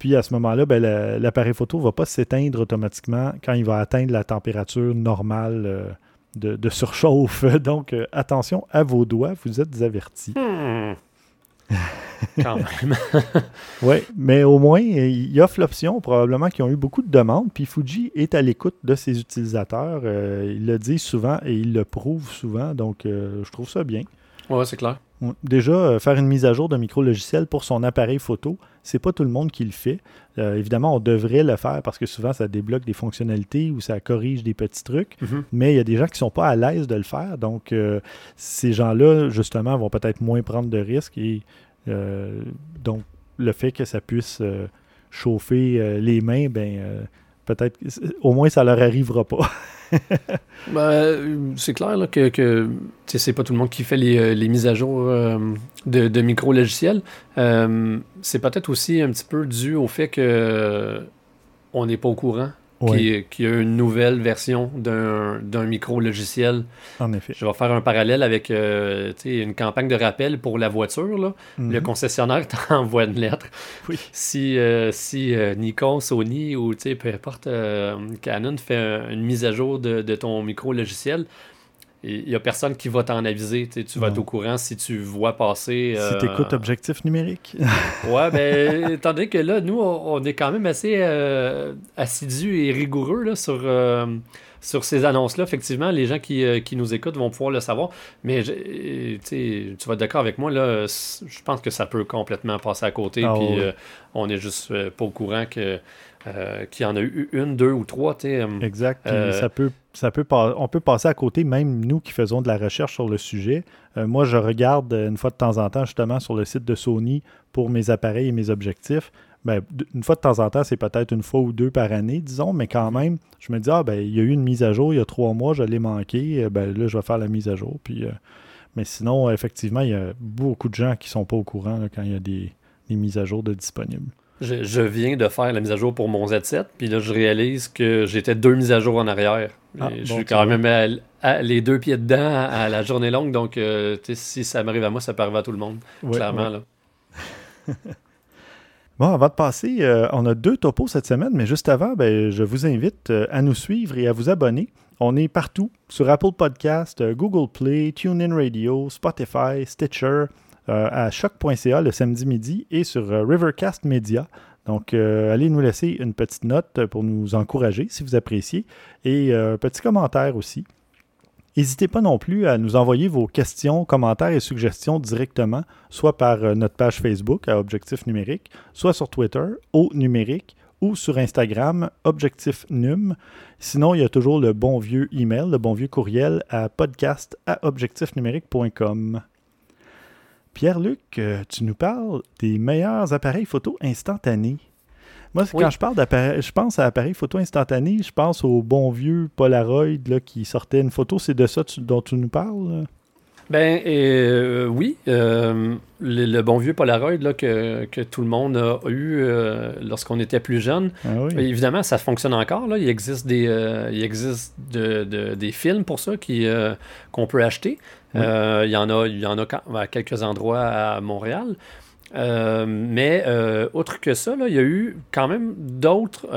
Puis à ce moment-là, ben, l'appareil photo ne va pas s'éteindre automatiquement quand il va atteindre la température normale euh, de, surchauffe. Donc euh, attention à vos doigts, vous êtes avertis. Hmm. Quand même. oui, mais au moins, il offre l'option, probablement qu'ils ont eu beaucoup de demandes, puis Fuji est à l'écoute de ses utilisateurs. Euh, il le dit souvent et il le prouve souvent, donc je trouve ça bien. Oui, c'est clair. Déjà, euh, faire une mise à jour de micro-logiciel pour son appareil photo, c'est pas tout le monde qui le fait. Euh, évidemment, on devrait le faire parce que souvent, ça débloque des fonctionnalités ou ça corrige des petits trucs. Mhm. Mais il y a des gens qui sont pas à l'aise de le faire. Donc, euh, ces gens-là, justement, vont peut-être moins prendre de risques. Et donc, le fait que ça puisse chauffer les mains, ben peut-être, au moins, ça leur arrivera pas. ben, c'est clair que, que c'est pas tout le monde qui fait les, euh, mises à jour euh, de, micro-logiciels. Euh, c'est peut-être aussi un petit peu dû au fait que on n'est pas au courant qui, qui, a une nouvelle version d'un micro-logiciel. En effet. Je vais faire un parallèle avec euh, une campagne de rappel pour la voiture. Là. Le Mhm. concessionnaire t'envoie une lettre. Oui. Si, euh, si euh, Nikon, Sony ou peu importe, euh, Canon fait un- une mise à jour de, de ton micro-logiciel, il n'y a personne qui va t'en aviser. Tu sais, Tu vas être au courant si tu vois passer. Si euh, tu écoutes Objectif numérique. Ouais, ben, étant donné que là, nous, on, on est quand même assez euh, assidus et rigoureux là, sur, euh, sur ces annonces-là. Effectivement, les gens qui, qui nous écoutent vont pouvoir le savoir. Mais tu sais, tu vas être d'accord avec moi, là, je pense que ça peut complètement passer à côté. Ah, puis oui. on est juste pas au courant que, euh, qu'il y en a eu une, deux ou trois. tu sais, euh, Exact. Euh, ça peut, ça peut on peut passer à côté, même nous qui faisons de la recherche sur le sujet. Euh, moi, je regarde une fois de temps en temps, justement, sur le site de Sony pour mes appareils et mes objectifs. Ben, une fois de temps en temps, c'est peut-être une fois ou deux par année, disons, mais quand même, je me dis, ah, ben, il y a eu une mise à jour il y a trois mois, je l'ai manqué, ben, là, je vais faire la mise à jour. Puis, mais sinon, effectivement, il y a beaucoup de gens qui sont pas au courant là, quand il y a des, des mises à jour de disponibles. Je, je viens de faire la mise à jour pour mon Z7, puis là, je réalise que j'étais deux mises à jour en arrière. Ah, je bon, suis quand même à- à- les deux pieds dedans à, à la journée longue, donc euh, si ça m'arrive à moi, ça peut arriver à tout le monde, Ouais, clairement. ouais. Là. Bon, avant de passer, euh, on a deux topos cette semaine, mais juste avant, ben, je vous invite euh, à nous suivre et à vous abonner. On est partout sur Apple Podcast, euh, Google Play, TuneIn Radio, Spotify, Stitcher, à choc.ca le samedi midi et sur euh, Rivercast Media. Donc, euh, allez nous laisser une petite note pour nous encourager si vous appréciez et euh, un petit commentaire aussi. N'hésitez pas non plus à nous envoyer vos questions, commentaires et suggestions directement, soit par euh, notre page Facebook à Objectif Numérique, soit sur Twitter, au numérique, ou sur Instagram, Objectif Num. Sinon, il y a toujours le bon vieux email, le bon vieux courriel à podcast à objectifnumérique.com. Pierre-Luc, euh, tu nous parles des meilleurs appareils photo instantanés. Moi, Oui. quand je parle d'appareil, je pense à appareil photo instantané, je pense au bon vieux Polaroid là, qui sortait une photo. C'est de ça tu- dont tu nous parles? Ben euh, oui, euh, le, le bon vieux Polaroid là, que, que tout le monde a eu euh, lorsqu'on était plus jeune. Ah oui. Évidemment, ça fonctionne encore. Là. Il existe des, il existe de- de- des films pour ça qui, qu'on peut acheter. Euh, il y en a, y en a à quelques endroits à Montréal. Euh, mais euh, autre que ça, il y a eu quand même d'autres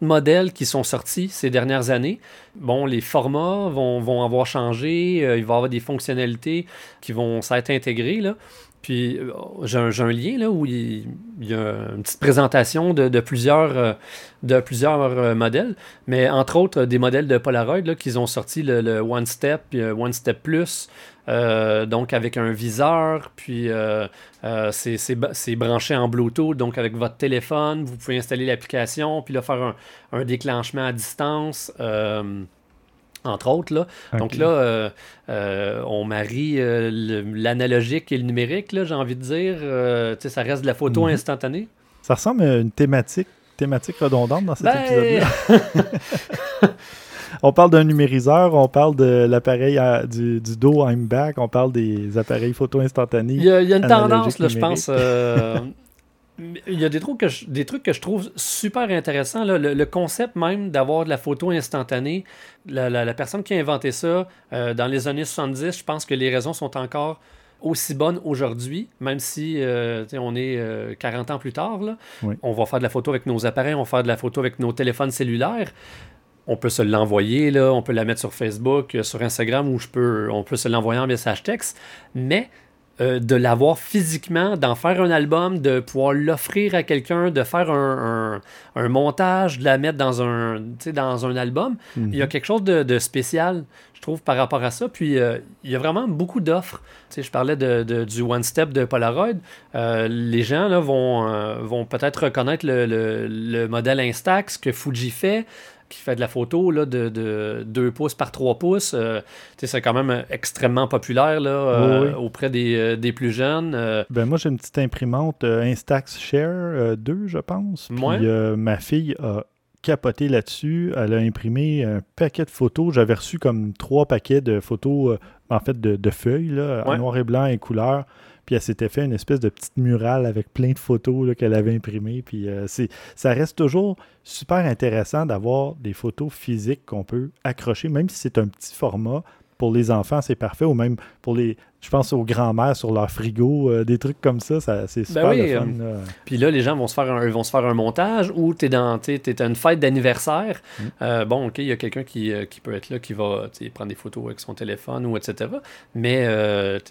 modèles qui sont sortis ces dernières années. Bon, les formats vont, vont avoir changé, il va y avoir des fonctionnalités qui vont s'être intégrées. Là. Puis euh, j'ai un, lien là, où il, y a une petite présentation de, plusieurs, euh, de plusieurs euh, modèles, mais entre autres des modèles de Polaroid qu'ils ont sorti le, le One Step, puis, euh, One Step Plus, euh, donc avec un viseur, puis euh, euh, c'est branché en Bluetooth, donc avec votre téléphone, vous pouvez installer l'application, puis là faire un déclenchement à distance. Entre autres, là. Donc là, euh, euh, on marie euh, l'analogique et le numérique, j'ai envie de dire. Ça reste de la photo Mhm. instantanée. Ça ressemble à une thématique, thématique redondante dans cet Ben, épisode-là. On parle d'un numériseur, on parle de l'appareil du, du dos I'm back, on parle des appareils photo instantanés. Il y a, il y a une tendance, là, je pense. euh, il y a des trucs, que je, des trucs que je trouve super intéressants. là. Le, le concept même d'avoir de la photo instantanée, la, la- la personne qui a inventé ça euh, dans les années 70, je pense que les raisons sont encore aussi bonnes aujourd'hui, même si euh, on est euh, 40 ans plus tard. là. Oui. On va faire de la photo avec nos appareils, on va faire de la photo avec nos téléphones cellulaires. On peut se l'envoyer, là, on peut la mettre sur Facebook, euh, sur Instagram, ou je peux, on peut se l'envoyer en message texte. Mais euh, de l'avoir physiquement, d'en faire un album, de pouvoir l'offrir à quelqu'un, de faire un, un- un montage, de la mettre dans un, dans un album, Mhm. il y a quelque chose de, de spécial, je trouve, par rapport à ça. Puis euh, il y a vraiment beaucoup d'offres. Je parlais de, de- du One Step de Polaroid. Euh, les gens là, vont, vont peut-être reconnaître le, le- le modèle Instax que Fuji fait qui fait de la photo là, de, de 2 pouces par 3 pouces. Euh, c'est quand même extrêmement populaire là, euh, Oui, oui. auprès des, euh, des plus jeunes. Euh, Ben moi, j'ai une petite imprimante Instax Share euh, 2, je pense. Puis Ouais. ma fille a capoté là-dessus. Elle a imprimé un paquet de photos. J'avais reçu comme trois paquets de photos, en fait, de, de feuilles, là, en noir et blanc et couleur. Puis elle s'était fait une espèce de petite murale avec plein de photos qu'elle avait imprimées. Puis euh, ça reste toujours super intéressant d'avoir des photos physiques qu'on peut accrocher, même si c'est un petit format, pour les enfants, c'est parfait. Ou même pour les. Je pense aux grands-mères sur leur frigo, euh, des trucs comme ça, ça c'est super Ben oui, le fun. euh. Puis là, les gens vont se faire un, vont se faire un montage ou tu es dans t'es, t'es à une fête d'anniversaire. Mm. Euh, bon, OK, il y a quelqu'un qui, qui peut être là, qui va prendre des photos avec son téléphone ou etc. Mais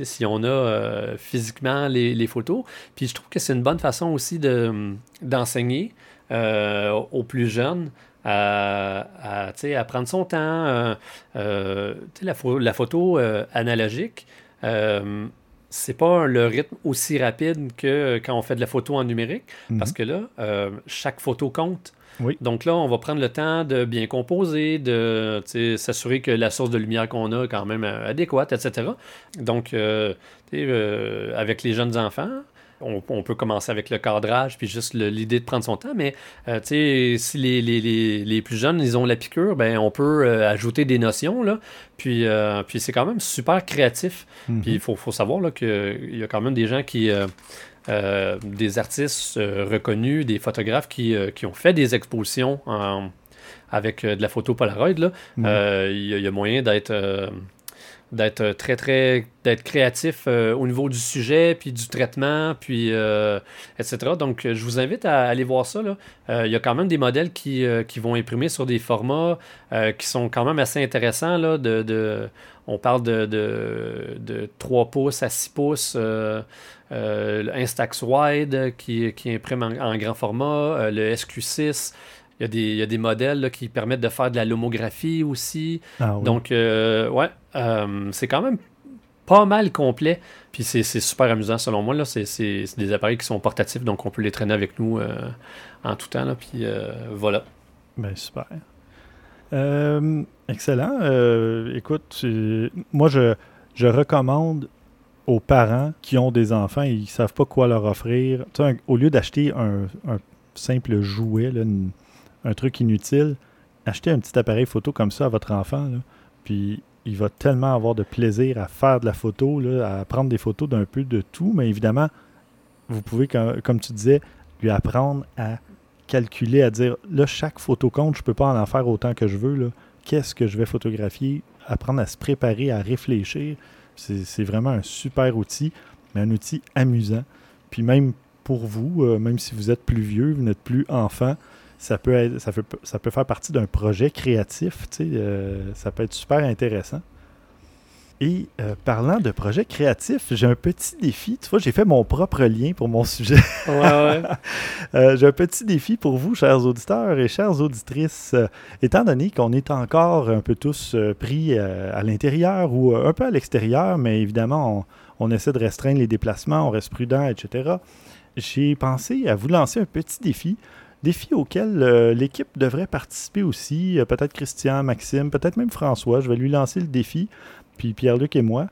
si on a physiquement les, les photos, puis je trouve que c'est une bonne façon aussi de, d'enseigner aux plus jeunes à, à, prendre son temps. euh, euh, la, la photo euh, analogique, c'est pas le rythme aussi rapide que quand on fait de la photo en numérique, parce Mhm. que là, chaque photo compte. Oui. Donc là, on va prendre le temps de bien composer, de s'assurer que la source de lumière qu'on a est quand même adéquate, etc. Donc, euh, euh, avec les jeunes enfants, on, on peut commencer avec le cadrage, puis juste l'idée de prendre son temps, mais euh, si les, les- les- les plus jeunes, ils ont la piqûre, ben, on peut euh, ajouter des notions, là, puis, euh, puis c'est quand même super créatif. Mhm. Puis il faut, faut savoir qu'il y a quand même des gens qui. des artistes reconnus, des photographes qui, qui ont fait des expositions en- avec de la photo Polaroid. Mhm. Y, il y a moyen d'être. Euh, d'être très très d'être créatif euh, au niveau du sujet puis du traitement puis euh, etc donc euh, je vous invite à aller voir ça. Euh, il y a quand même des modèles qui, euh, qui vont imprimer sur des formats euh, qui sont quand même assez intéressants là de, de- on parle de, de, de 3 pouces à 6 pouces euh, euh, Instax Wide qui, qui imprime en, grand format euh, le SQ6 il y, a des, il y a des modèles là, qui permettent de faire de la lomographie aussi. Ah oui. Donc, euh, ouais, euh, c'est quand même pas mal complet. Puis c'est c'est super amusant selon moi. là. C'est des appareils qui sont portatifs, donc on peut les traîner avec nous euh, en tout temps. là. Puis voilà. Ben, super. Excellent. Écoute, moi, je, je recommande aux parents qui ont des enfants et qui ne savent pas quoi leur offrir, tu sais, un- au lieu d'acheter un, un simple jouet, là, une- un truc inutile, achetez un petit appareil photo comme ça à votre enfant. puis il va tellement avoir de plaisir à faire de la photo, à prendre des photos d'un peu de tout, mais évidemment, vous pouvez, comme, tu disais, lui apprendre à calculer, à dire là, chaque photo compte, je peux pas en faire autant que je veux. Qu'est-ce que je vais photographier? Apprendre à se préparer, à réfléchir. C'est c'est vraiment un super outil, mais un outil amusant. Puis même pour vous, euh, même si vous êtes plus vieux, vous n'êtes plus enfant, ça peut, être- ça peut, ça peut faire partie d'un projet créatif. euh, ça peut être super intéressant. Et euh, parlant de projet créatif, j'ai un petit défi. Tu vois, j'ai fait mon propre lien pour mon sujet. Ouais, ouais. Euh, J'ai un petit défi pour vous, chers auditeurs et chères auditrices. Euh, étant donné qu'on est encore un peu tous pris à l'intérieur ou un peu à l'extérieur, mais évidemment, on, on essaie de restreindre les déplacements, on reste prudent, etc. J'ai pensé à vous lancer un petit défi. Défi auquel euh, l'équipe devrait participer aussi. Euh, peut-être Christian, Maxime, peut-être même François. Je vais lui lancer le défi. Puis Pierre-Luc et moi.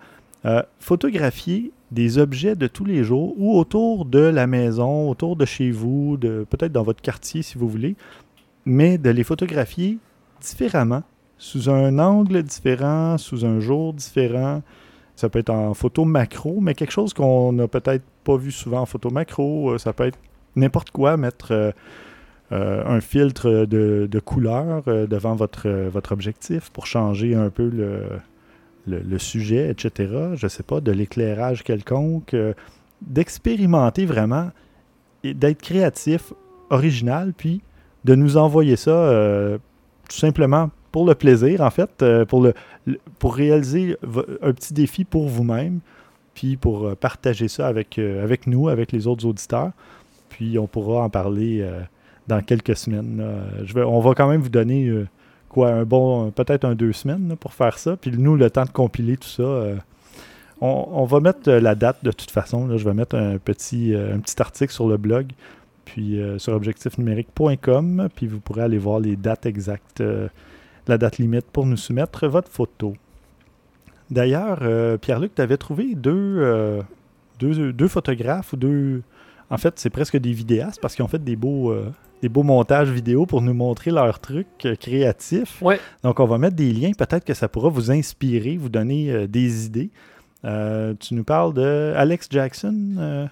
Euh, photographier des objets de tous les jours ou autour de la maison, autour de chez vous, de, peut-être dans votre quartier si vous voulez, mais de les photographier différemment, sous un angle différent, sous un jour différent. Ça peut être en photo macro, mais quelque chose qu'on n'a peut-être pas vu souvent en photo macro. Ça peut être n'importe quoi, mettre un filtre de, de couleur euh, devant votre, euh, votre objectif pour changer un peu le, le, sujet, etc. Je sais pas, de l'éclairage quelconque, euh, d'expérimenter vraiment et d'être créatif, original, puis de nous envoyer ça euh, tout simplement pour le plaisir, en fait, euh, pour, le, pour réaliser un petit défi pour vous-même, puis pour euh, partager ça avec, euh, avec nous, avec les autres auditeurs. Puis on pourra en parler euh, dans quelques semaines. on va quand même vous donner euh, quoi, un bon, peut-être un deux semaines pour faire ça. Puis nous, le temps de compiler tout ça. euh, on, va mettre euh, la date de toute façon. je vais mettre un petit, un petit article sur le blog, puis sur objectifnumérique.com, puis vous pourrez aller voir les dates exactes, la date limite pour nous soumettre votre photo. D'ailleurs, Pierre-Luc, tu avais trouvé deux, deux, deux photographes ou deux. En fait, c'est presque des vidéastes parce qu'ils ont fait des beaux, des beaux montages vidéo pour nous montrer leurs trucs euh, créatifs. Ouais. Donc, on va mettre des liens. Peut-être que ça pourra vous inspirer, vous donner euh, des idées. tu nous parles de Alex Jackson.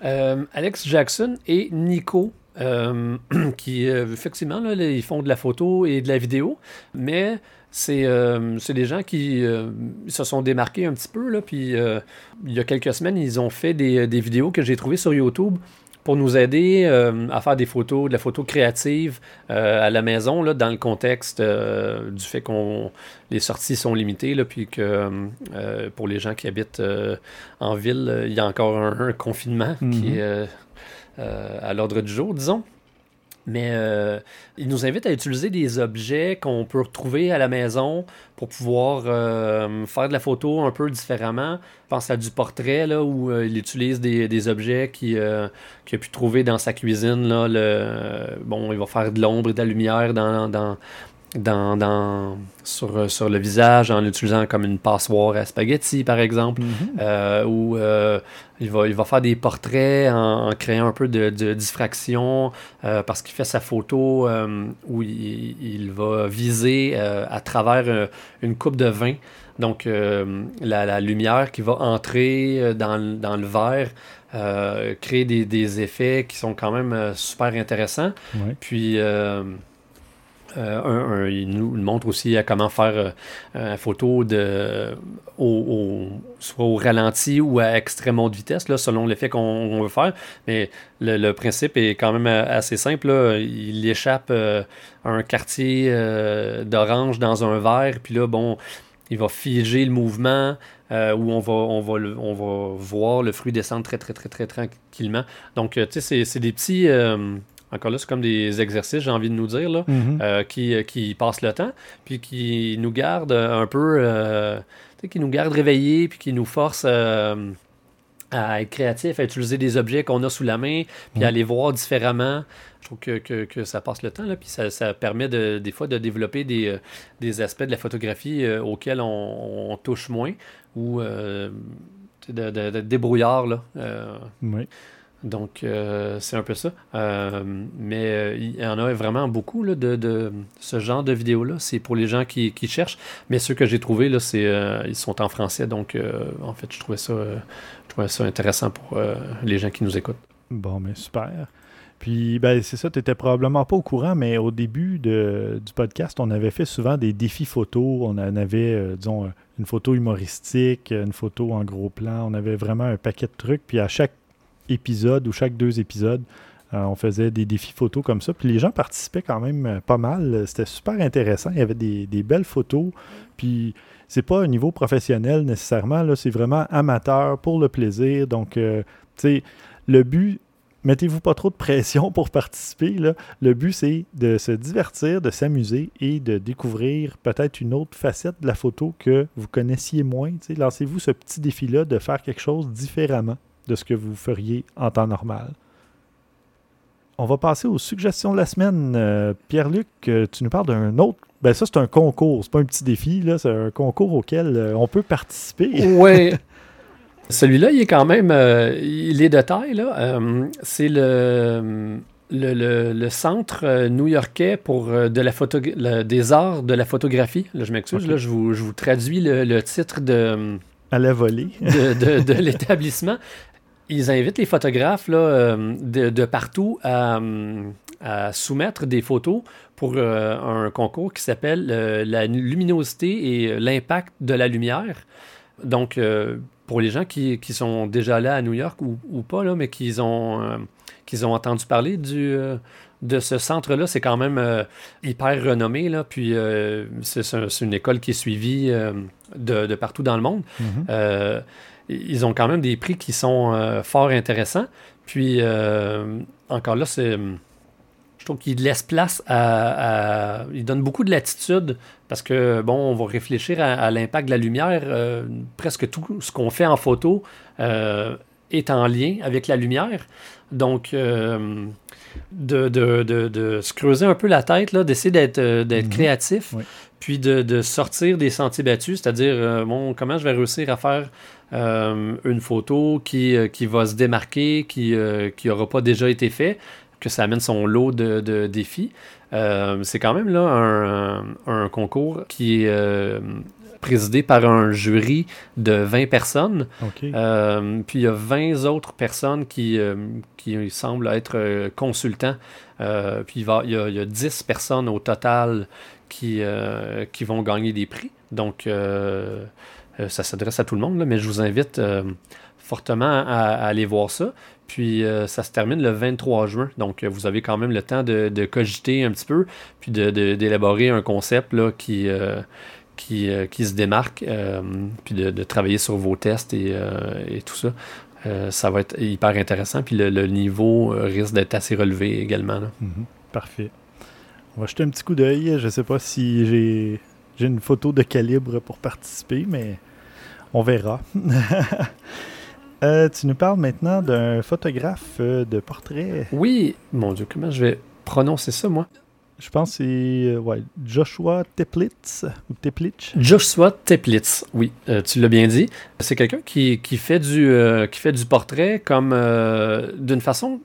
Alex Jackson et Nico qui, effectivement, là, ils font de la photo et de la vidéo, mais c'est des gens qui se sont démarqués un petit peu. Là, puis il y a quelques semaines, ils ont fait des, des vidéos que j'ai trouvées sur YouTube pour nous aider euh, à faire des photos, de la photo créative euh, à la maison, là, dans le contexte euh, du fait qu'on les sorties sont limitées, là, puis que pour les gens qui habitent en ville, il y a encore un, confinement qui mhm. est à l'ordre du jour, disons. Mais euh, il nous invite à utiliser des objets qu'on peut retrouver à la maison pour pouvoir euh, faire de la photo un peu différemment. Je pense à du portrait là, où euh, il utilise des, objets qu'il a pu trouver dans sa cuisine. Là, le, bon, il va faire de l'ombre et de la lumière dans, dans, dans, dans, sur, euh, sur, le visage en l'utilisant comme une passoire à spaghetti, par exemple, mhm. euh, ou euh, il, va, il va faire des portraits en, créant un peu de, diffraction parce qu'il fait sa photo où il, va viser à travers une coupe de vin. Donc, la, lumière qui va entrer dans, dans le verre crée des, des, effets qui sont quand même super intéressants. Puis, euh, il nous montre aussi comment faire euh, une photo au, soit au ralenti ou à extrême haute vitesse, selon l'effet qu'on veut faire. Mais le, principe est quand même assez simple. Il échappe euh, un quartier d'orange dans un verre, puis là, bon, il va figer le mouvement. où on va, on, va, on va voir le fruit descendre très, très, très, très tranquillement. Donc, tu sais, c'est des petits encore là, c'est comme des exercices, j'ai envie de nous dire, là, mhm. euh, qui, euh, qui, passent le temps, puis qui nous gardent un peu, euh, qui nous gardent réveillés, puis qui nous forcent à être créatifs, à utiliser des objets qu'on a sous la main, puis à les voir différemment. Je trouve que, que, ça passe le temps, là, puis ça, ça, permet de, des fois de développer des, des aspects de la photographie auxquels on, touche moins, ou de, de, de, débrouillard. Là, oui. Donc, euh, c'est un peu ça. Euh, mais euh, il y en a vraiment beaucoup là, de, ce genre de vidéos-là. C'est pour les gens qui, cherchent. Mais ceux que j'ai trouvés, là, c'est, ils sont en français. Donc, en fait, je trouvais ça, je trouvais ça intéressant pour les gens qui nous écoutent. Bon, mais super. Puis, ben, c'est ça, tu n'étais probablement pas au courant, mais au début de, du podcast, on avait fait souvent des défis photos. On en avait, disons, une photo humoristique, une photo en gros plan. On avait vraiment un paquet de trucs. Puis, à chaque épisode ou chaque deux épisodes, euh, on faisait des défis photos comme ça. Puis les gens participaient quand même euh, pas mal. C'était super intéressant. Il y avait des, belles photos. Puis c'est pas un niveau professionnel nécessairement. C'est vraiment amateur pour le plaisir. Donc, euh, tu sais, le but, mettez-vous pas trop de pression pour participer. Le but, c'est de se divertir, de s'amuser et de découvrir peut-être une autre facette de la photo que vous connaissiez moins. Lancez-vous ce petit défi-là de faire quelque chose différemment de ce que vous feriez en temps normal. On va passer aux suggestions de la semaine. Euh, Pierre-Luc, euh, tu nous parles d'un autre. Ben ça, c'est un concours, c'est pas un petit défi, là, c'est un concours auquel euh, on peut participer. Oui. Celui-là, il est quand même. il est de taille, là. c'est le. Le, centre new-yorkais pour de la photo, des arts de la photographie. Là, je m'excuse, là, je vous, je vous traduis le, titre de, à la volée de, de l'établissement ils invitent les photographes là, euh, de, partout à, soumettre des photos pour euh, un concours qui s'appelle euh, la luminosité et l'impact de la lumière. Donc, pour les gens qui, sont déjà là à New York ou, pas, là, mais qui ont, ont entendu parler du, de ce centre-là, c'est quand même hyper renommé. Là, puis, c'est, une école qui est suivie de, partout dans le monde. Mm-hmm ils ont quand même des prix qui sont euh, fort intéressants. Puis, euh, encore là, c'est. Je trouve qu'ils laissent place à, Ils donnent beaucoup de latitude parce que, bon, on va réfléchir à, l'impact de la lumière. Euh, presque tout ce qu'on fait en photo est en lien avec la lumière. Donc, de, de, se creuser un peu la tête, d'essayer d'être mhm. créatif, puis de, sortir des sentiers battus, c'est-à-dire, bon, comment je vais réussir à faire une photo qui, euh, qui va se démarquer, qui n'aura euh, pas déjà été fait, que ça amène son lot de, défis. c'est quand même là un, concours qui est présidé par un jury de 20 personnes. Euh, puis il y a 20 autres personnes qui, euh, qui semblent être euh, consultants. Euh, puis il, va, il, y a, il y a 10 personnes au total qui, euh, qui vont gagner des prix. Donc euh, ça s'adresse à tout le monde, mais je vous invite euh, fortement à, aller voir ça. Puis euh, ça se termine le 23 juin. Donc vous avez quand même le temps de, cogiter un petit peu, puis de- de- d'élaborer un concept là, qui, qui, se démarque, puis de, travailler sur vos tests et, tout ça. Ça va être hyper intéressant. Puis le, niveau risque d'être assez relevé également. Mhm. Parfait. On va jeter un petit coup d'œil. Je sais pas si j'ai j'ai une photo de calibre pour participer, mais on verra. Euh, tu nous parles maintenant d'un photographe euh, de portrait. Oui, mon Dieu, comment je vais prononcer ça, moi? Je pense que c'est euh, ouais, Joshua Teplitz ou Teplitz. Joshua Teplitz, oui, euh, tu l'as bien dit. C'est quelqu'un qui, qui, fait du, euh, qui fait du portrait comme d'une façon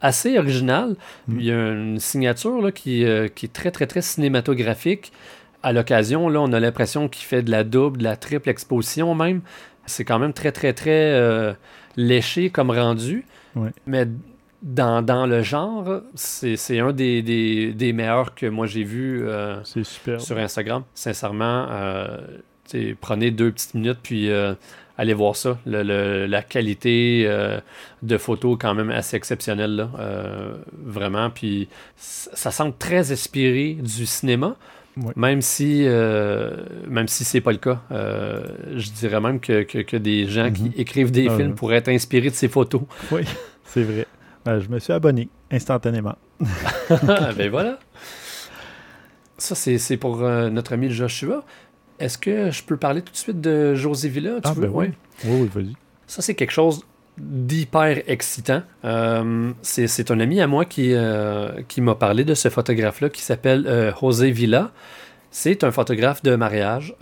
assez originale. Mm. Il y a une signature là, qui, qui est très, très, très cinématographique. À l'occasion, là, on a l'impression qu'il fait de la double, de la triple exposition même. C'est quand même très, très, très euh, léché comme rendu. Ouais. Mais dans, dans le genre, c'est un des, des, des meilleurs que moi j'ai vu. euh, sur Instagram. Sincèrement, euh, prenez deux petites minutes puis euh, allez voir ça. Le- le- la qualité de photo est quand même assez exceptionnelle, là, vraiment. Puis ça semble très inspiré du cinéma. Ouais. Même si, euh, même si c'est pas le cas, Euh, je dirais même que, que- que des gens qui Mhm. écrivent des Ah films pourraient être inspirés de ces photos. Oui, c'est vrai. Euh, je me suis abonné instantanément. ben voilà. Ça, c'est pour euh, notre ami Joshua. Est-ce que je peux parler tout de suite de José Villa? Tu Ah, veux? ben oui. Oui, oui, vas-y. Ça, c'est quelque chose d'hyper excitant. Euh, c'est un ami à moi qui, euh, qui m'a parlé de ce photographe-là qui s'appelle euh, José Villa. C'est un photographe de mariage.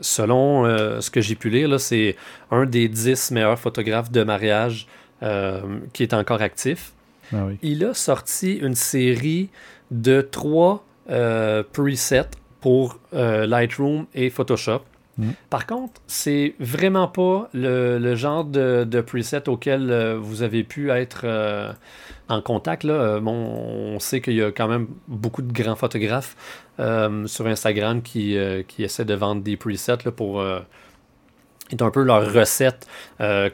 Selon ce que j'ai pu lire, c'est un des dix meilleurs photographes de mariage qui est encore actif. Ah oui. Il a sorti une série de trois presets pour Lightroom et Photoshop. Mm. Par contre, c'est vraiment pas le, le genre de, de preset auquel euh, vous avez pu être euh, en contact. Là. Euh, bon, on sait qu'il y a quand même beaucoup de grands photographes euh, sur Instagram qui, euh, qui essaient de vendre des presets là, pour. Est un peu leur recette,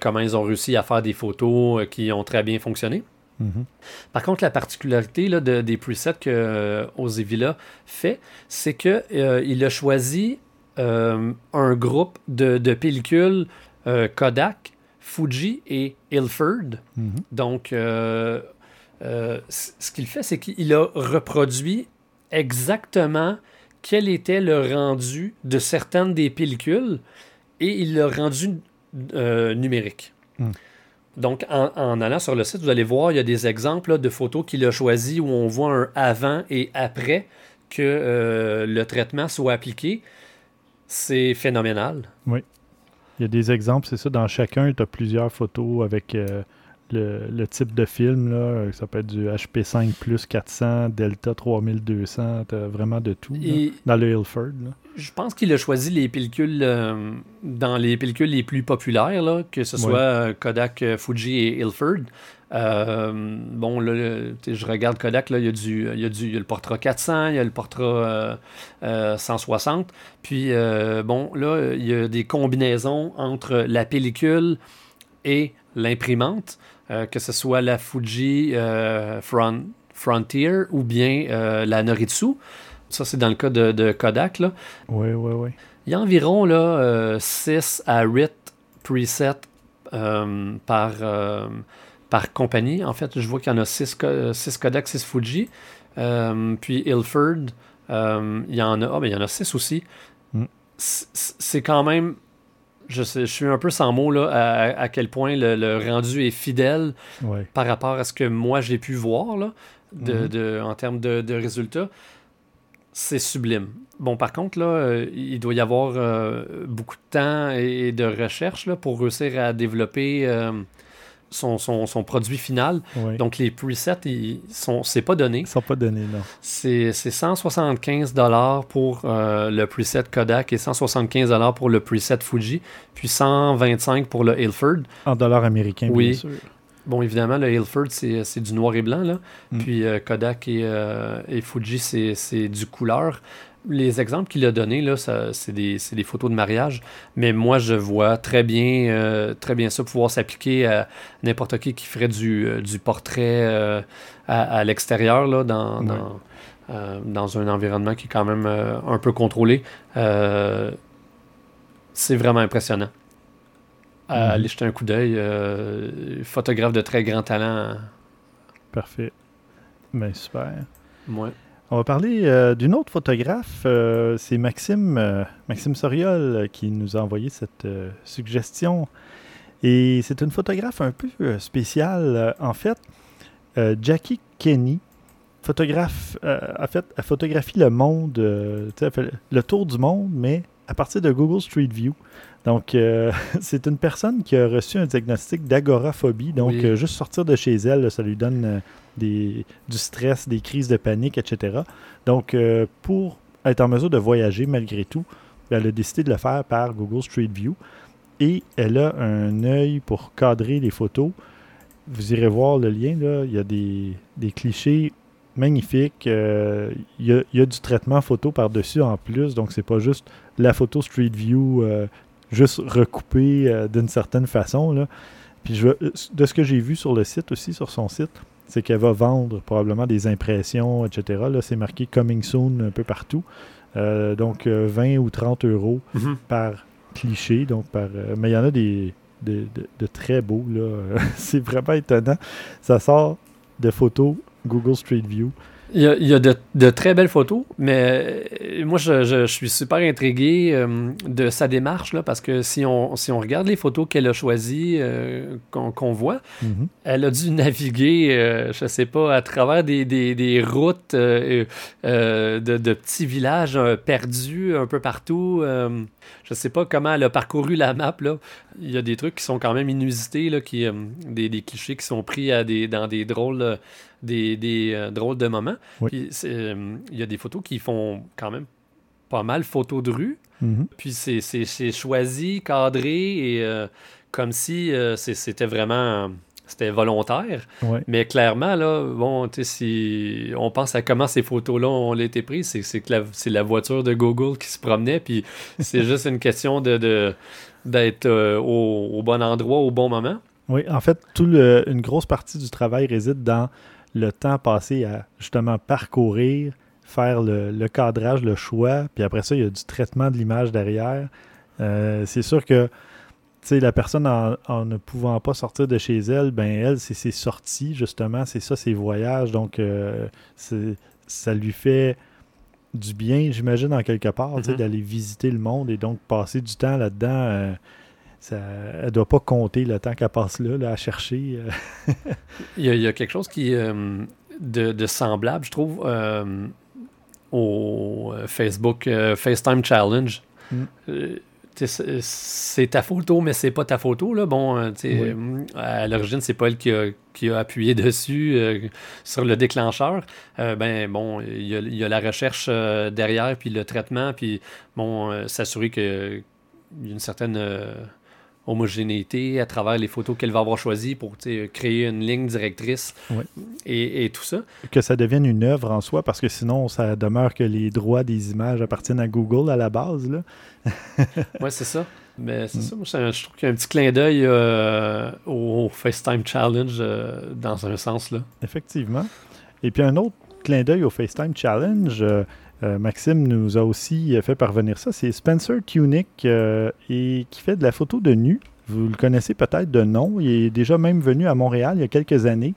comment ils ont réussi à faire des photos qui ont très bien fonctionné. Mhm. Par contre, la particularité là, de- des presets que euh, Ozevilla fait, c'est qu'il il a choisi euh, un groupe de, de pellicules euh, Kodak, Fuji et Ilford. Mhm. Donc, euh, ce qu'il fait, c'est qu'il a reproduit exactement quel était le rendu de certaines des pellicules et il l'a rendu numérique. Mm. Donc, en, en allant sur le site, vous allez voir, il y a des exemples là, de photos qu'il a choisi où on voit un avant et après que le traitement soit appliqué. C'est phénoménal. Il y a des exemples, c'est ça. Dans chacun, tu as plusieurs photos avec euh, le, le type de film. Là. Ça peut être du HP5 plus 400, Delta 3200. Tu as vraiment de tout. là. Dans le Ilford. là. Je pense qu'il a choisi les pellicules euh, dans les pellicules les plus populaires, là, que ce soit Ouais. euh, Kodak, euh, Fuji et Ilford. Euh, bon, là, je regarde Kodak, là, il y, a du, il, y a du, il y a le Portra 400, il y a le Portra euh, euh, 160. Puis, bon, là, il y a des combinaisons entre la pellicule et l'imprimante, euh, que ce soit la Fuji euh, Front- Frontier ou bien euh, la Noritsu. Ça, c'est dans le cas de, de Kodak. Là. Oui, oui, oui. Il y a environ là, 6 à 8 presets par, par compagnie. En fait, je vois qu'il y en a 6 Kodak, 6 Fuji. Puis Ilford, il y en a, ah, ben, il y en a 6 aussi. Mm. C- C'est quand même. Je, sais, je suis un peu sans mots là, à, à quel point le, le rendu est fidèle Ouais. par rapport à ce que moi j'ai pu voir là, de, Mhm. de- en termes de, de résultats, c'est sublime. Bon, par contre, là, euh, il doit y avoir euh, beaucoup de temps et de recherche là, pour réussir à développer euh, son, son, son produit final. Oui. Donc, les presets, ils sont, c'est pas donné. Ils sont pas donnés, non. C'est c'est 175 pour euh, le preset Kodak et 175 pour le preset Fuji, puis 125 pour le Ilford. En dollars américains, Oui. bien sûr. Bon, évidemment, le Ilford, c'est du noir et blanc, là. Mm. Puis euh, Kodak et, euh, et Fuji, c'est du couleur. Les exemples qu'il a donnés, là, c'est des, photos de mariage. Mais moi, je vois très bien, euh, très bien ça pouvoir s'appliquer à n'importe qui qui ferait du, euh, du portrait euh, à, à l'extérieur, là, dans, Ouais. dans, euh, dans un environnement qui est quand même un peu contrôlé. C'est vraiment impressionnant. À Mhm. aller jeter un coup d'œil. photographe de très grand talent. Parfait. Ben, super. Moi. On va parler euh, d'une autre photographe. euh, c'est Maxime, euh, Maxime Soriol qui nous a envoyé cette suggestion. Et c'est une photographe un peu spéciale. En fait, Jackie Kenny, photographe, en fait, elle photographie le monde, le tour du monde, mais à partir de Google Street View. Donc, euh, c'est une personne qui a reçu un diagnostic d'agoraphobie. Donc, Oui. euh, juste sortir de chez elle, là, ça lui donne euh, des, du stress, des crises de panique, etc. Donc, pour être en mesure de voyager malgré tout, elle a décidé de le faire par Google Street View. Et elle a un œil pour cadrer les photos. Vous irez voir le lien, là. Il y a des, des clichés magnifiques. Il, y a, il y a du traitement photo par-dessus en plus. Donc, c'est pas juste la photo Street View juste recoupée euh, d'une certaine façon. Là. Puis, je, veux- de ce que j'ai vu sur le site aussi, sur son site, c'est qu'elle va vendre probablement des impressions, etc. Là, c'est marqué Coming Soon un peu partout. Euh, donc, euh, 20 ou 30 euros par cliché. Donc par, euh, mais il y en a des de, de- de très beaux. c'est vraiment étonnant. Ça sort de photos Google Street View. Il y a, il y a de, de très belles photos, mais euh, moi, je, je- je suis super intrigué euh, de sa démarche, là, parce que si on, si on regarde les photos qu'elle a choisies, euh, qu'on voit, Mhm. elle a dû naviguer, euh, je sais pas, à travers des, des- des routes de, de petits villages perdus un peu partout. Je sais pas comment elle a parcouru la map. Là. Il y a des trucs qui sont quand même inusités, là, qui, euh, des, des clichés qui sont pris à des, dans des drôles, euh, des, des, euh, drôles de moments. Oui. Puis euh, il y a des photos qui font quand même pas mal photos de rue. Mhm. Puis c'est- c'est c'est choisi, cadré, et comme si c'était vraiment... C'était volontaire. Ouais. Mais clairement, là, bon, si on pense à comment ces photos-là ont été prises, c'est que la- c'est la voiture de Google qui se promenait, puis c'est juste une question de d'être euh, au, au bon endroit au bon moment. Oui, en fait, tout le- une grosse partie du travail réside dans le temps passé à justement parcourir, faire le, le cadrage, le choix, puis après ça, il y a du traitement de l'image derrière. Euh, c'est sûr que sais, la personne en, en ne pouvant pas sortir de chez elle, ben elle, c'est ses sorties, justement, c'est ça, ses voyages. Donc, euh, ça lui fait du bien, j'imagine, en quelque part, Mhm. d'aller visiter le monde et donc passer du temps là-dedans. euh, ça, elle doit pas compter le temps qu'elle passe là, là, à chercher. euh. Il y a, il y a quelque chose qui euh, de, de semblable, je trouve, au Facebook FaceTime Challenge. Mm. C'est- ta photo, mais c'est pas ta photo. Là. Bon, euh, Oui. euh, à l'origine, c'est pas elle qui a, qui a appuyé dessus euh, sur le déclencheur. Euh, ben bon, il y a, il y a la recherche derrière, puis le traitement, puis bon, s'assurer qu'il y a une certaine homogénéité à travers les photos qu'elle va avoir choisies pour créer une ligne directrice et, et tout ça. que ça devienne une œuvre en soi, parce que sinon, ça demeure que les droits des images appartiennent à Google à la base. Ouais, c'est ça. Mais c'est Mm. ça, moi, c'est un- je trouve qu'il y a un petit clin d'œil euh, au, au FaceTime Challenge euh, dans un sens. là. Effectivement. Et puis un autre clin d'œil au FaceTime Challenge, euh, euh, Maxime nous a aussi euh, fait parvenir ça, c'est Spencer Tunick euh, et qui fait de la photo de nu. Vous le connaissez peut-être de nom. Il est déjà même venu à Montréal il y a quelques années.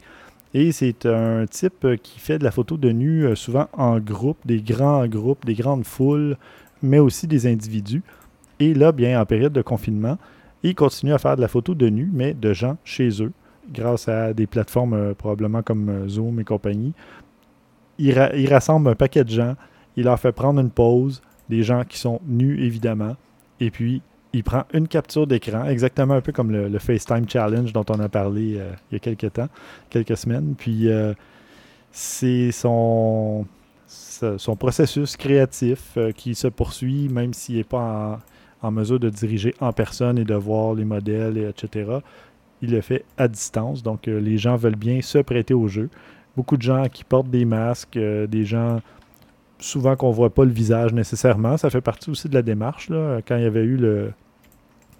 Et c'est un type qui fait de la photo de nu euh, souvent en groupe, des grands groupes, des grandes foules, mais aussi des individus. Et là, bien, en période de confinement, il continue à faire de la photo de nu, mais de gens chez eux, grâce à des plateformes probablement comme Zoom et compagnie. Il rassemble un paquet de gens, il leur fait prendre une pause, des gens qui sont nus évidemment, et puis il prend une capture d'écran, exactement un peu comme le, FaceTime Challenge dont on a parlé euh, il y a quelques temps, quelques semaines. Puis euh, c'est son, processus créatif euh, qui se poursuit, même s'il n'est pas en, mesure de diriger en personne et de voir les modèles, et etc. Il le fait à distance. Donc les gens veulent bien se prêter au jeu. Beaucoup de gens qui portent des masques, des gens souvent qu'on ne voit pas le visage nécessairement. Ça fait partie aussi de la démarche. Quand il y avait eu le,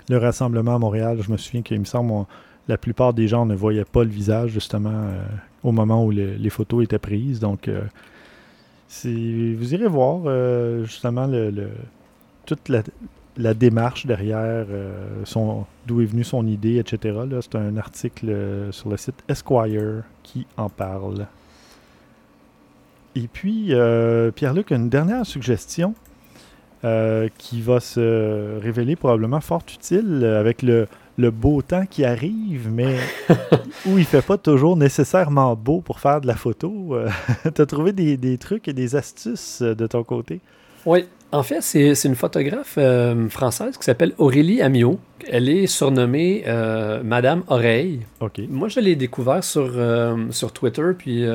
le rassemblement à Montréal, je me souviens qu'il me semble la plupart des gens ne voyaient pas le visage justement euh, au moment où les photos étaient prises. Donc, euh, vous irez voir euh, justement toute la, démarche derrière d'où est venue son idée, etc. C'est un article sur le site Esquire qui en parle. Et puis, Pierre-Luc, une dernière suggestion. Euh, qui va se révéler probablement fort utile euh, avec le, beau temps qui arrive, mais où il fait pas toujours nécessairement beau pour faire de la photo. Euh, tu as trouvé des, trucs et des astuces de ton côté? Oui, en fait, c'est une photographe française qui s'appelle Aurélie Amiot. Elle est surnommée Madame Oreille. Moi, je l'ai découvert sur, sur Twitter, puis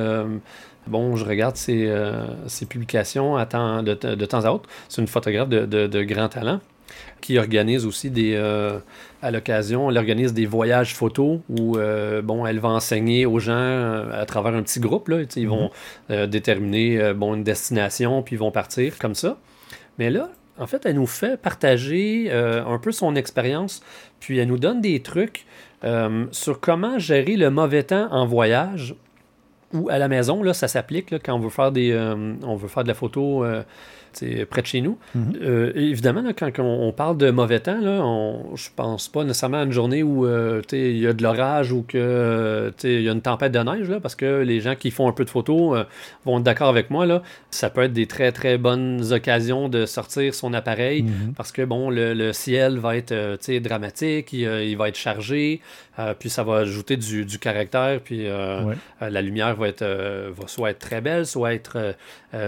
Bon, je regarde ses, euh, publications à temps, de, temps à autre. C'est une photographe de, grand talent qui organise aussi des euh, à l'occasion, elle organise des voyages photos où euh, bon, elle va enseigner aux gens à travers un petit groupe. Là, ils vont mhm. déterminer bon, une destination, puis ils vont partir comme ça. Mais là, en fait, elle nous fait partager un peu son expérience, puis elle nous donne des trucs sur comment gérer le mauvais temps en voyage ou à la maison, là, ça s'applique quand on veut faire des, euh, on veut faire de la photo euh, près de chez nous. Mhm. Euh, évidemment, quand, on, parle de mauvais temps, là, on, je pense pas nécessairement à une journée où euh, il y a de l'orage ou qu'il y a une tempête de neige, là, parce que les gens qui font un peu de photos euh, vont être d'accord avec moi. Là. Ça peut être des très, très bonnes occasions de sortir son appareil mhm. parce que bon, le, ciel va être dramatique, il, va être chargé, puis ça va ajouter du, caractère, puis la lumière va, être, va soit être très belle, soit être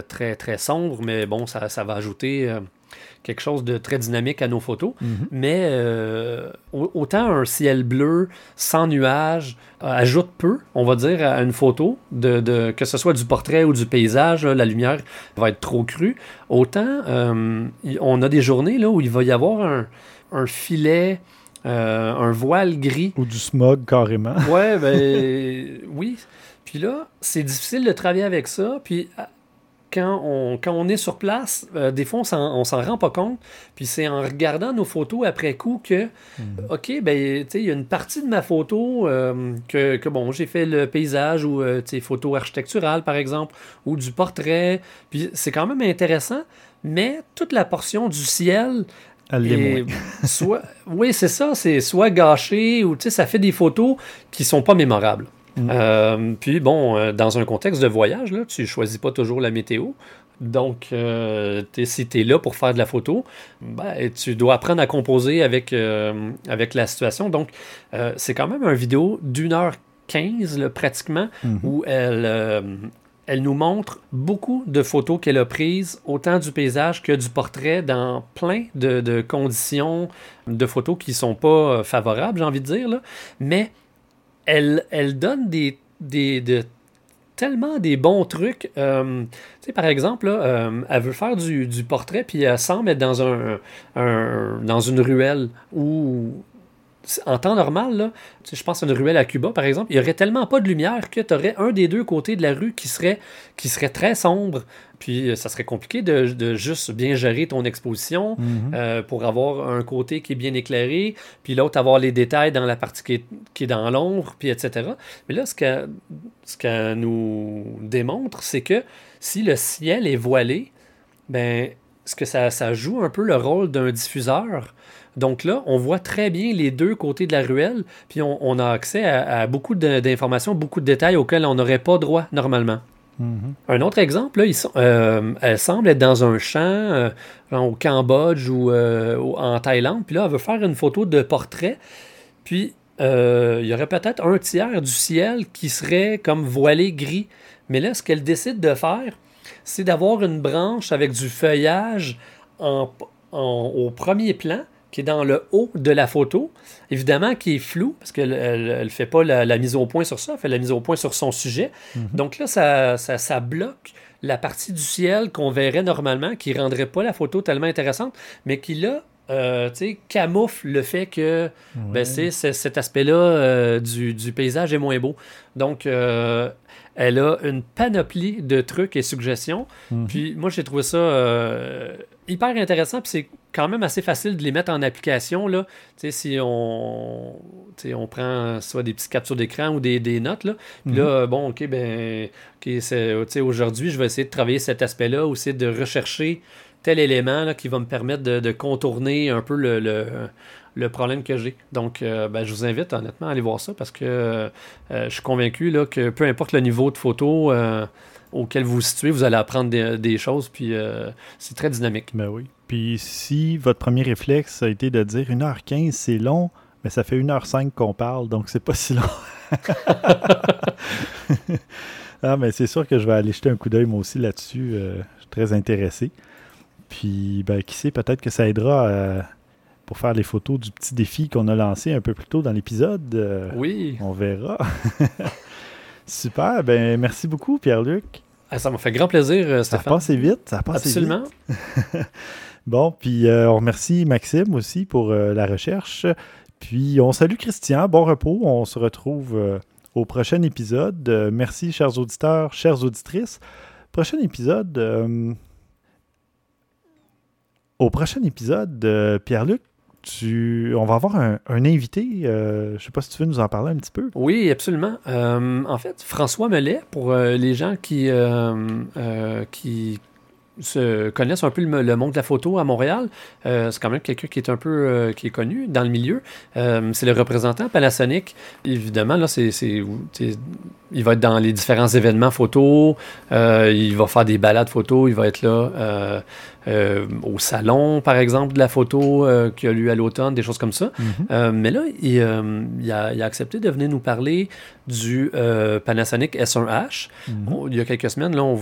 très, très sombre, mais bon, ça ça, va ajouter euh, quelque chose de très dynamique à nos photos. Mhm. Mais euh, autant un ciel bleu sans nuages euh, ajoute peu, on va dire, à une photo, de, que ce soit du portrait ou du paysage, la lumière va être trop crue. Autant on a des journées là, où il va y avoir un, filet. un voile gris. Ou du smog carrément. Ouais, ben oui. Puis là, c'est difficile de travailler avec ça. Puis quand on, quand on est sur place, euh, des fois, on s'en rend pas compte. Puis c'est en regardant nos photos après coup que, mhm. OK, ben, il y a une partie de ma photo euh, que, que, bon, j'ai fait le paysage ou, euh, tu sais, photo architecturale, par exemple, ou du portrait. Puis c'est quand même intéressant, mais toute la portion du ciel, est soit, oui, c'est ça, c'est soit gâché ou, tu sais, ça fait des photos qui sont pas mémorables. Mm. Euh, puis bon, euh, dans un contexte de voyage, là, tu choisis pas toujours la météo. Donc, euh, si tu es là pour faire de la photo, ben, tu dois apprendre à composer avec, avec la situation. Donc, c'est quand même un vidéo d'une heure quinze, pratiquement, mm-hmm. où elle, elle nous montre beaucoup de photos qu'elle a prises, autant du paysage que du portrait, dans plein de, conditions de photos qui sont pas favorables, j'ai envie de dire. Là. Mais elle, elle donne des, des de, tellement des bons trucs. Euh, par exemple, euh, elle veut faire du, du, portrait, puis elle semble être dans, un, un, dans une ruelle où en temps normal, là, je pense à une ruelle à Cuba, par exemple, il n'y aurait tellement pas de lumière que tu aurais un des deux côtés de la rue qui serait, qui serait très sombre. Puis euh, ça serait compliqué de, juste bien gérer ton exposition mhm. euh, pour avoir un côté qui est bien éclairé, puis l'autre avoir les détails dans la partie qui est, qui est dans l'ombre, puis etc. Mais là, ce qu'elle ce nous démontre, c'est que si le ciel est voilé, ben, ce que ça, ça joue un peu le rôle d'un diffuseur donc là, on voit très bien les deux côtés de la ruelle, puis on, a accès à, beaucoup d'informations, beaucoup de détails auxquels on n'aurait pas droit normalement. Mm-hmm. Un autre exemple, euh, elle semble être dans un champ euh, au Cambodge ou euh, en Thaïlande, puis là, elle veut faire une photo de portrait, puis il y aurait peut-être un tiers du ciel qui serait comme voilé gris. Mais là, ce qu'elle décide de faire, c'est d'avoir une branche avec du feuillage au premier plan, qui est dans le haut de la photo, évidemment qui est flou, parce qu'elle ne fait pas la, mise au point sur ça, elle fait la mise au point sur son sujet. Mhm. Donc là, ça, ça, bloque la partie du ciel qu'on verrait normalement, qui rendrait pas la photo tellement intéressante, mais qui là euh, camoufle le fait que ben, cet aspect-là euh, du, du, paysage est moins beau. Donc, euh, elle a une panoplie de trucs et suggestions. Mhm. Puis moi, j'ai trouvé ça hyper intéressant. Puis c'est quand même assez facile de les mettre en application. Là. si on, on prend soit des petites captures d'écran ou des, notes. Là. Puis là, mhm. bon, OK, ben, aujourd'hui, je vais essayer de travailler cet aspect-là, essayer de rechercher tel élément qui va me permettre de, contourner un peu le, le problème que j'ai. Donc, euh, ben, je vous invite honnêtement à aller voir ça parce que euh, je suis convaincu là, que peu importe le niveau de photo euh, auquel vous vous situez, vous allez apprendre des, choses, puis c'est très dynamique. Ben oui. Puis si votre premier réflexe a été de dire 1h15, c'est long, mais ça fait 1h05 qu'on parle, donc c'est pas si long. ah, mais c'est sûr que je vais aller jeter un coup d'œil moi aussi là-dessus. je suis très intéressé. Puis, ben, qui sait, peut-être que ça aidera à pour faire les photos du petit défi qu'on a lancé un peu plus tôt dans l'épisode. Euh, oui. On verra. Super. Ben, merci beaucoup, Pierre-Luc. Ah, ça m'a fait grand plaisir, Stéphane. Ça a passé vite. Ça a Absolument. bon, puis euh, on remercie Maxime aussi pour euh, la recherche. Puis on salue Christian. Bon repos. On se retrouve au prochain épisode. merci, chers auditeurs, chères auditrices. Prochain épisode. Au prochain épisode, Pierre-Luc, on va avoir un, invité. Euh, je ne sais pas si tu veux nous en parler un petit peu. Oui, absolument. Euh, en fait, François Mellet, pour euh, les gens qui, qui se connaissent un peu le, monde de la photo à Montréal, c'est quand même quelqu'un qui est un peu qui est connu dans le milieu. c'est le représentant Panasonic. Évidemment, là, c'est, il va être dans les différents événements photo. il va faire des balades photo. Il va être là euh, au salon, par exemple, de la photo euh, qui a lieu à l'automne, des choses comme ça. Mhm. Euh, mais là, il, a, accepté de venir nous parler du Panasonic S1H. Mhm. il y a quelques semaines, là, on vous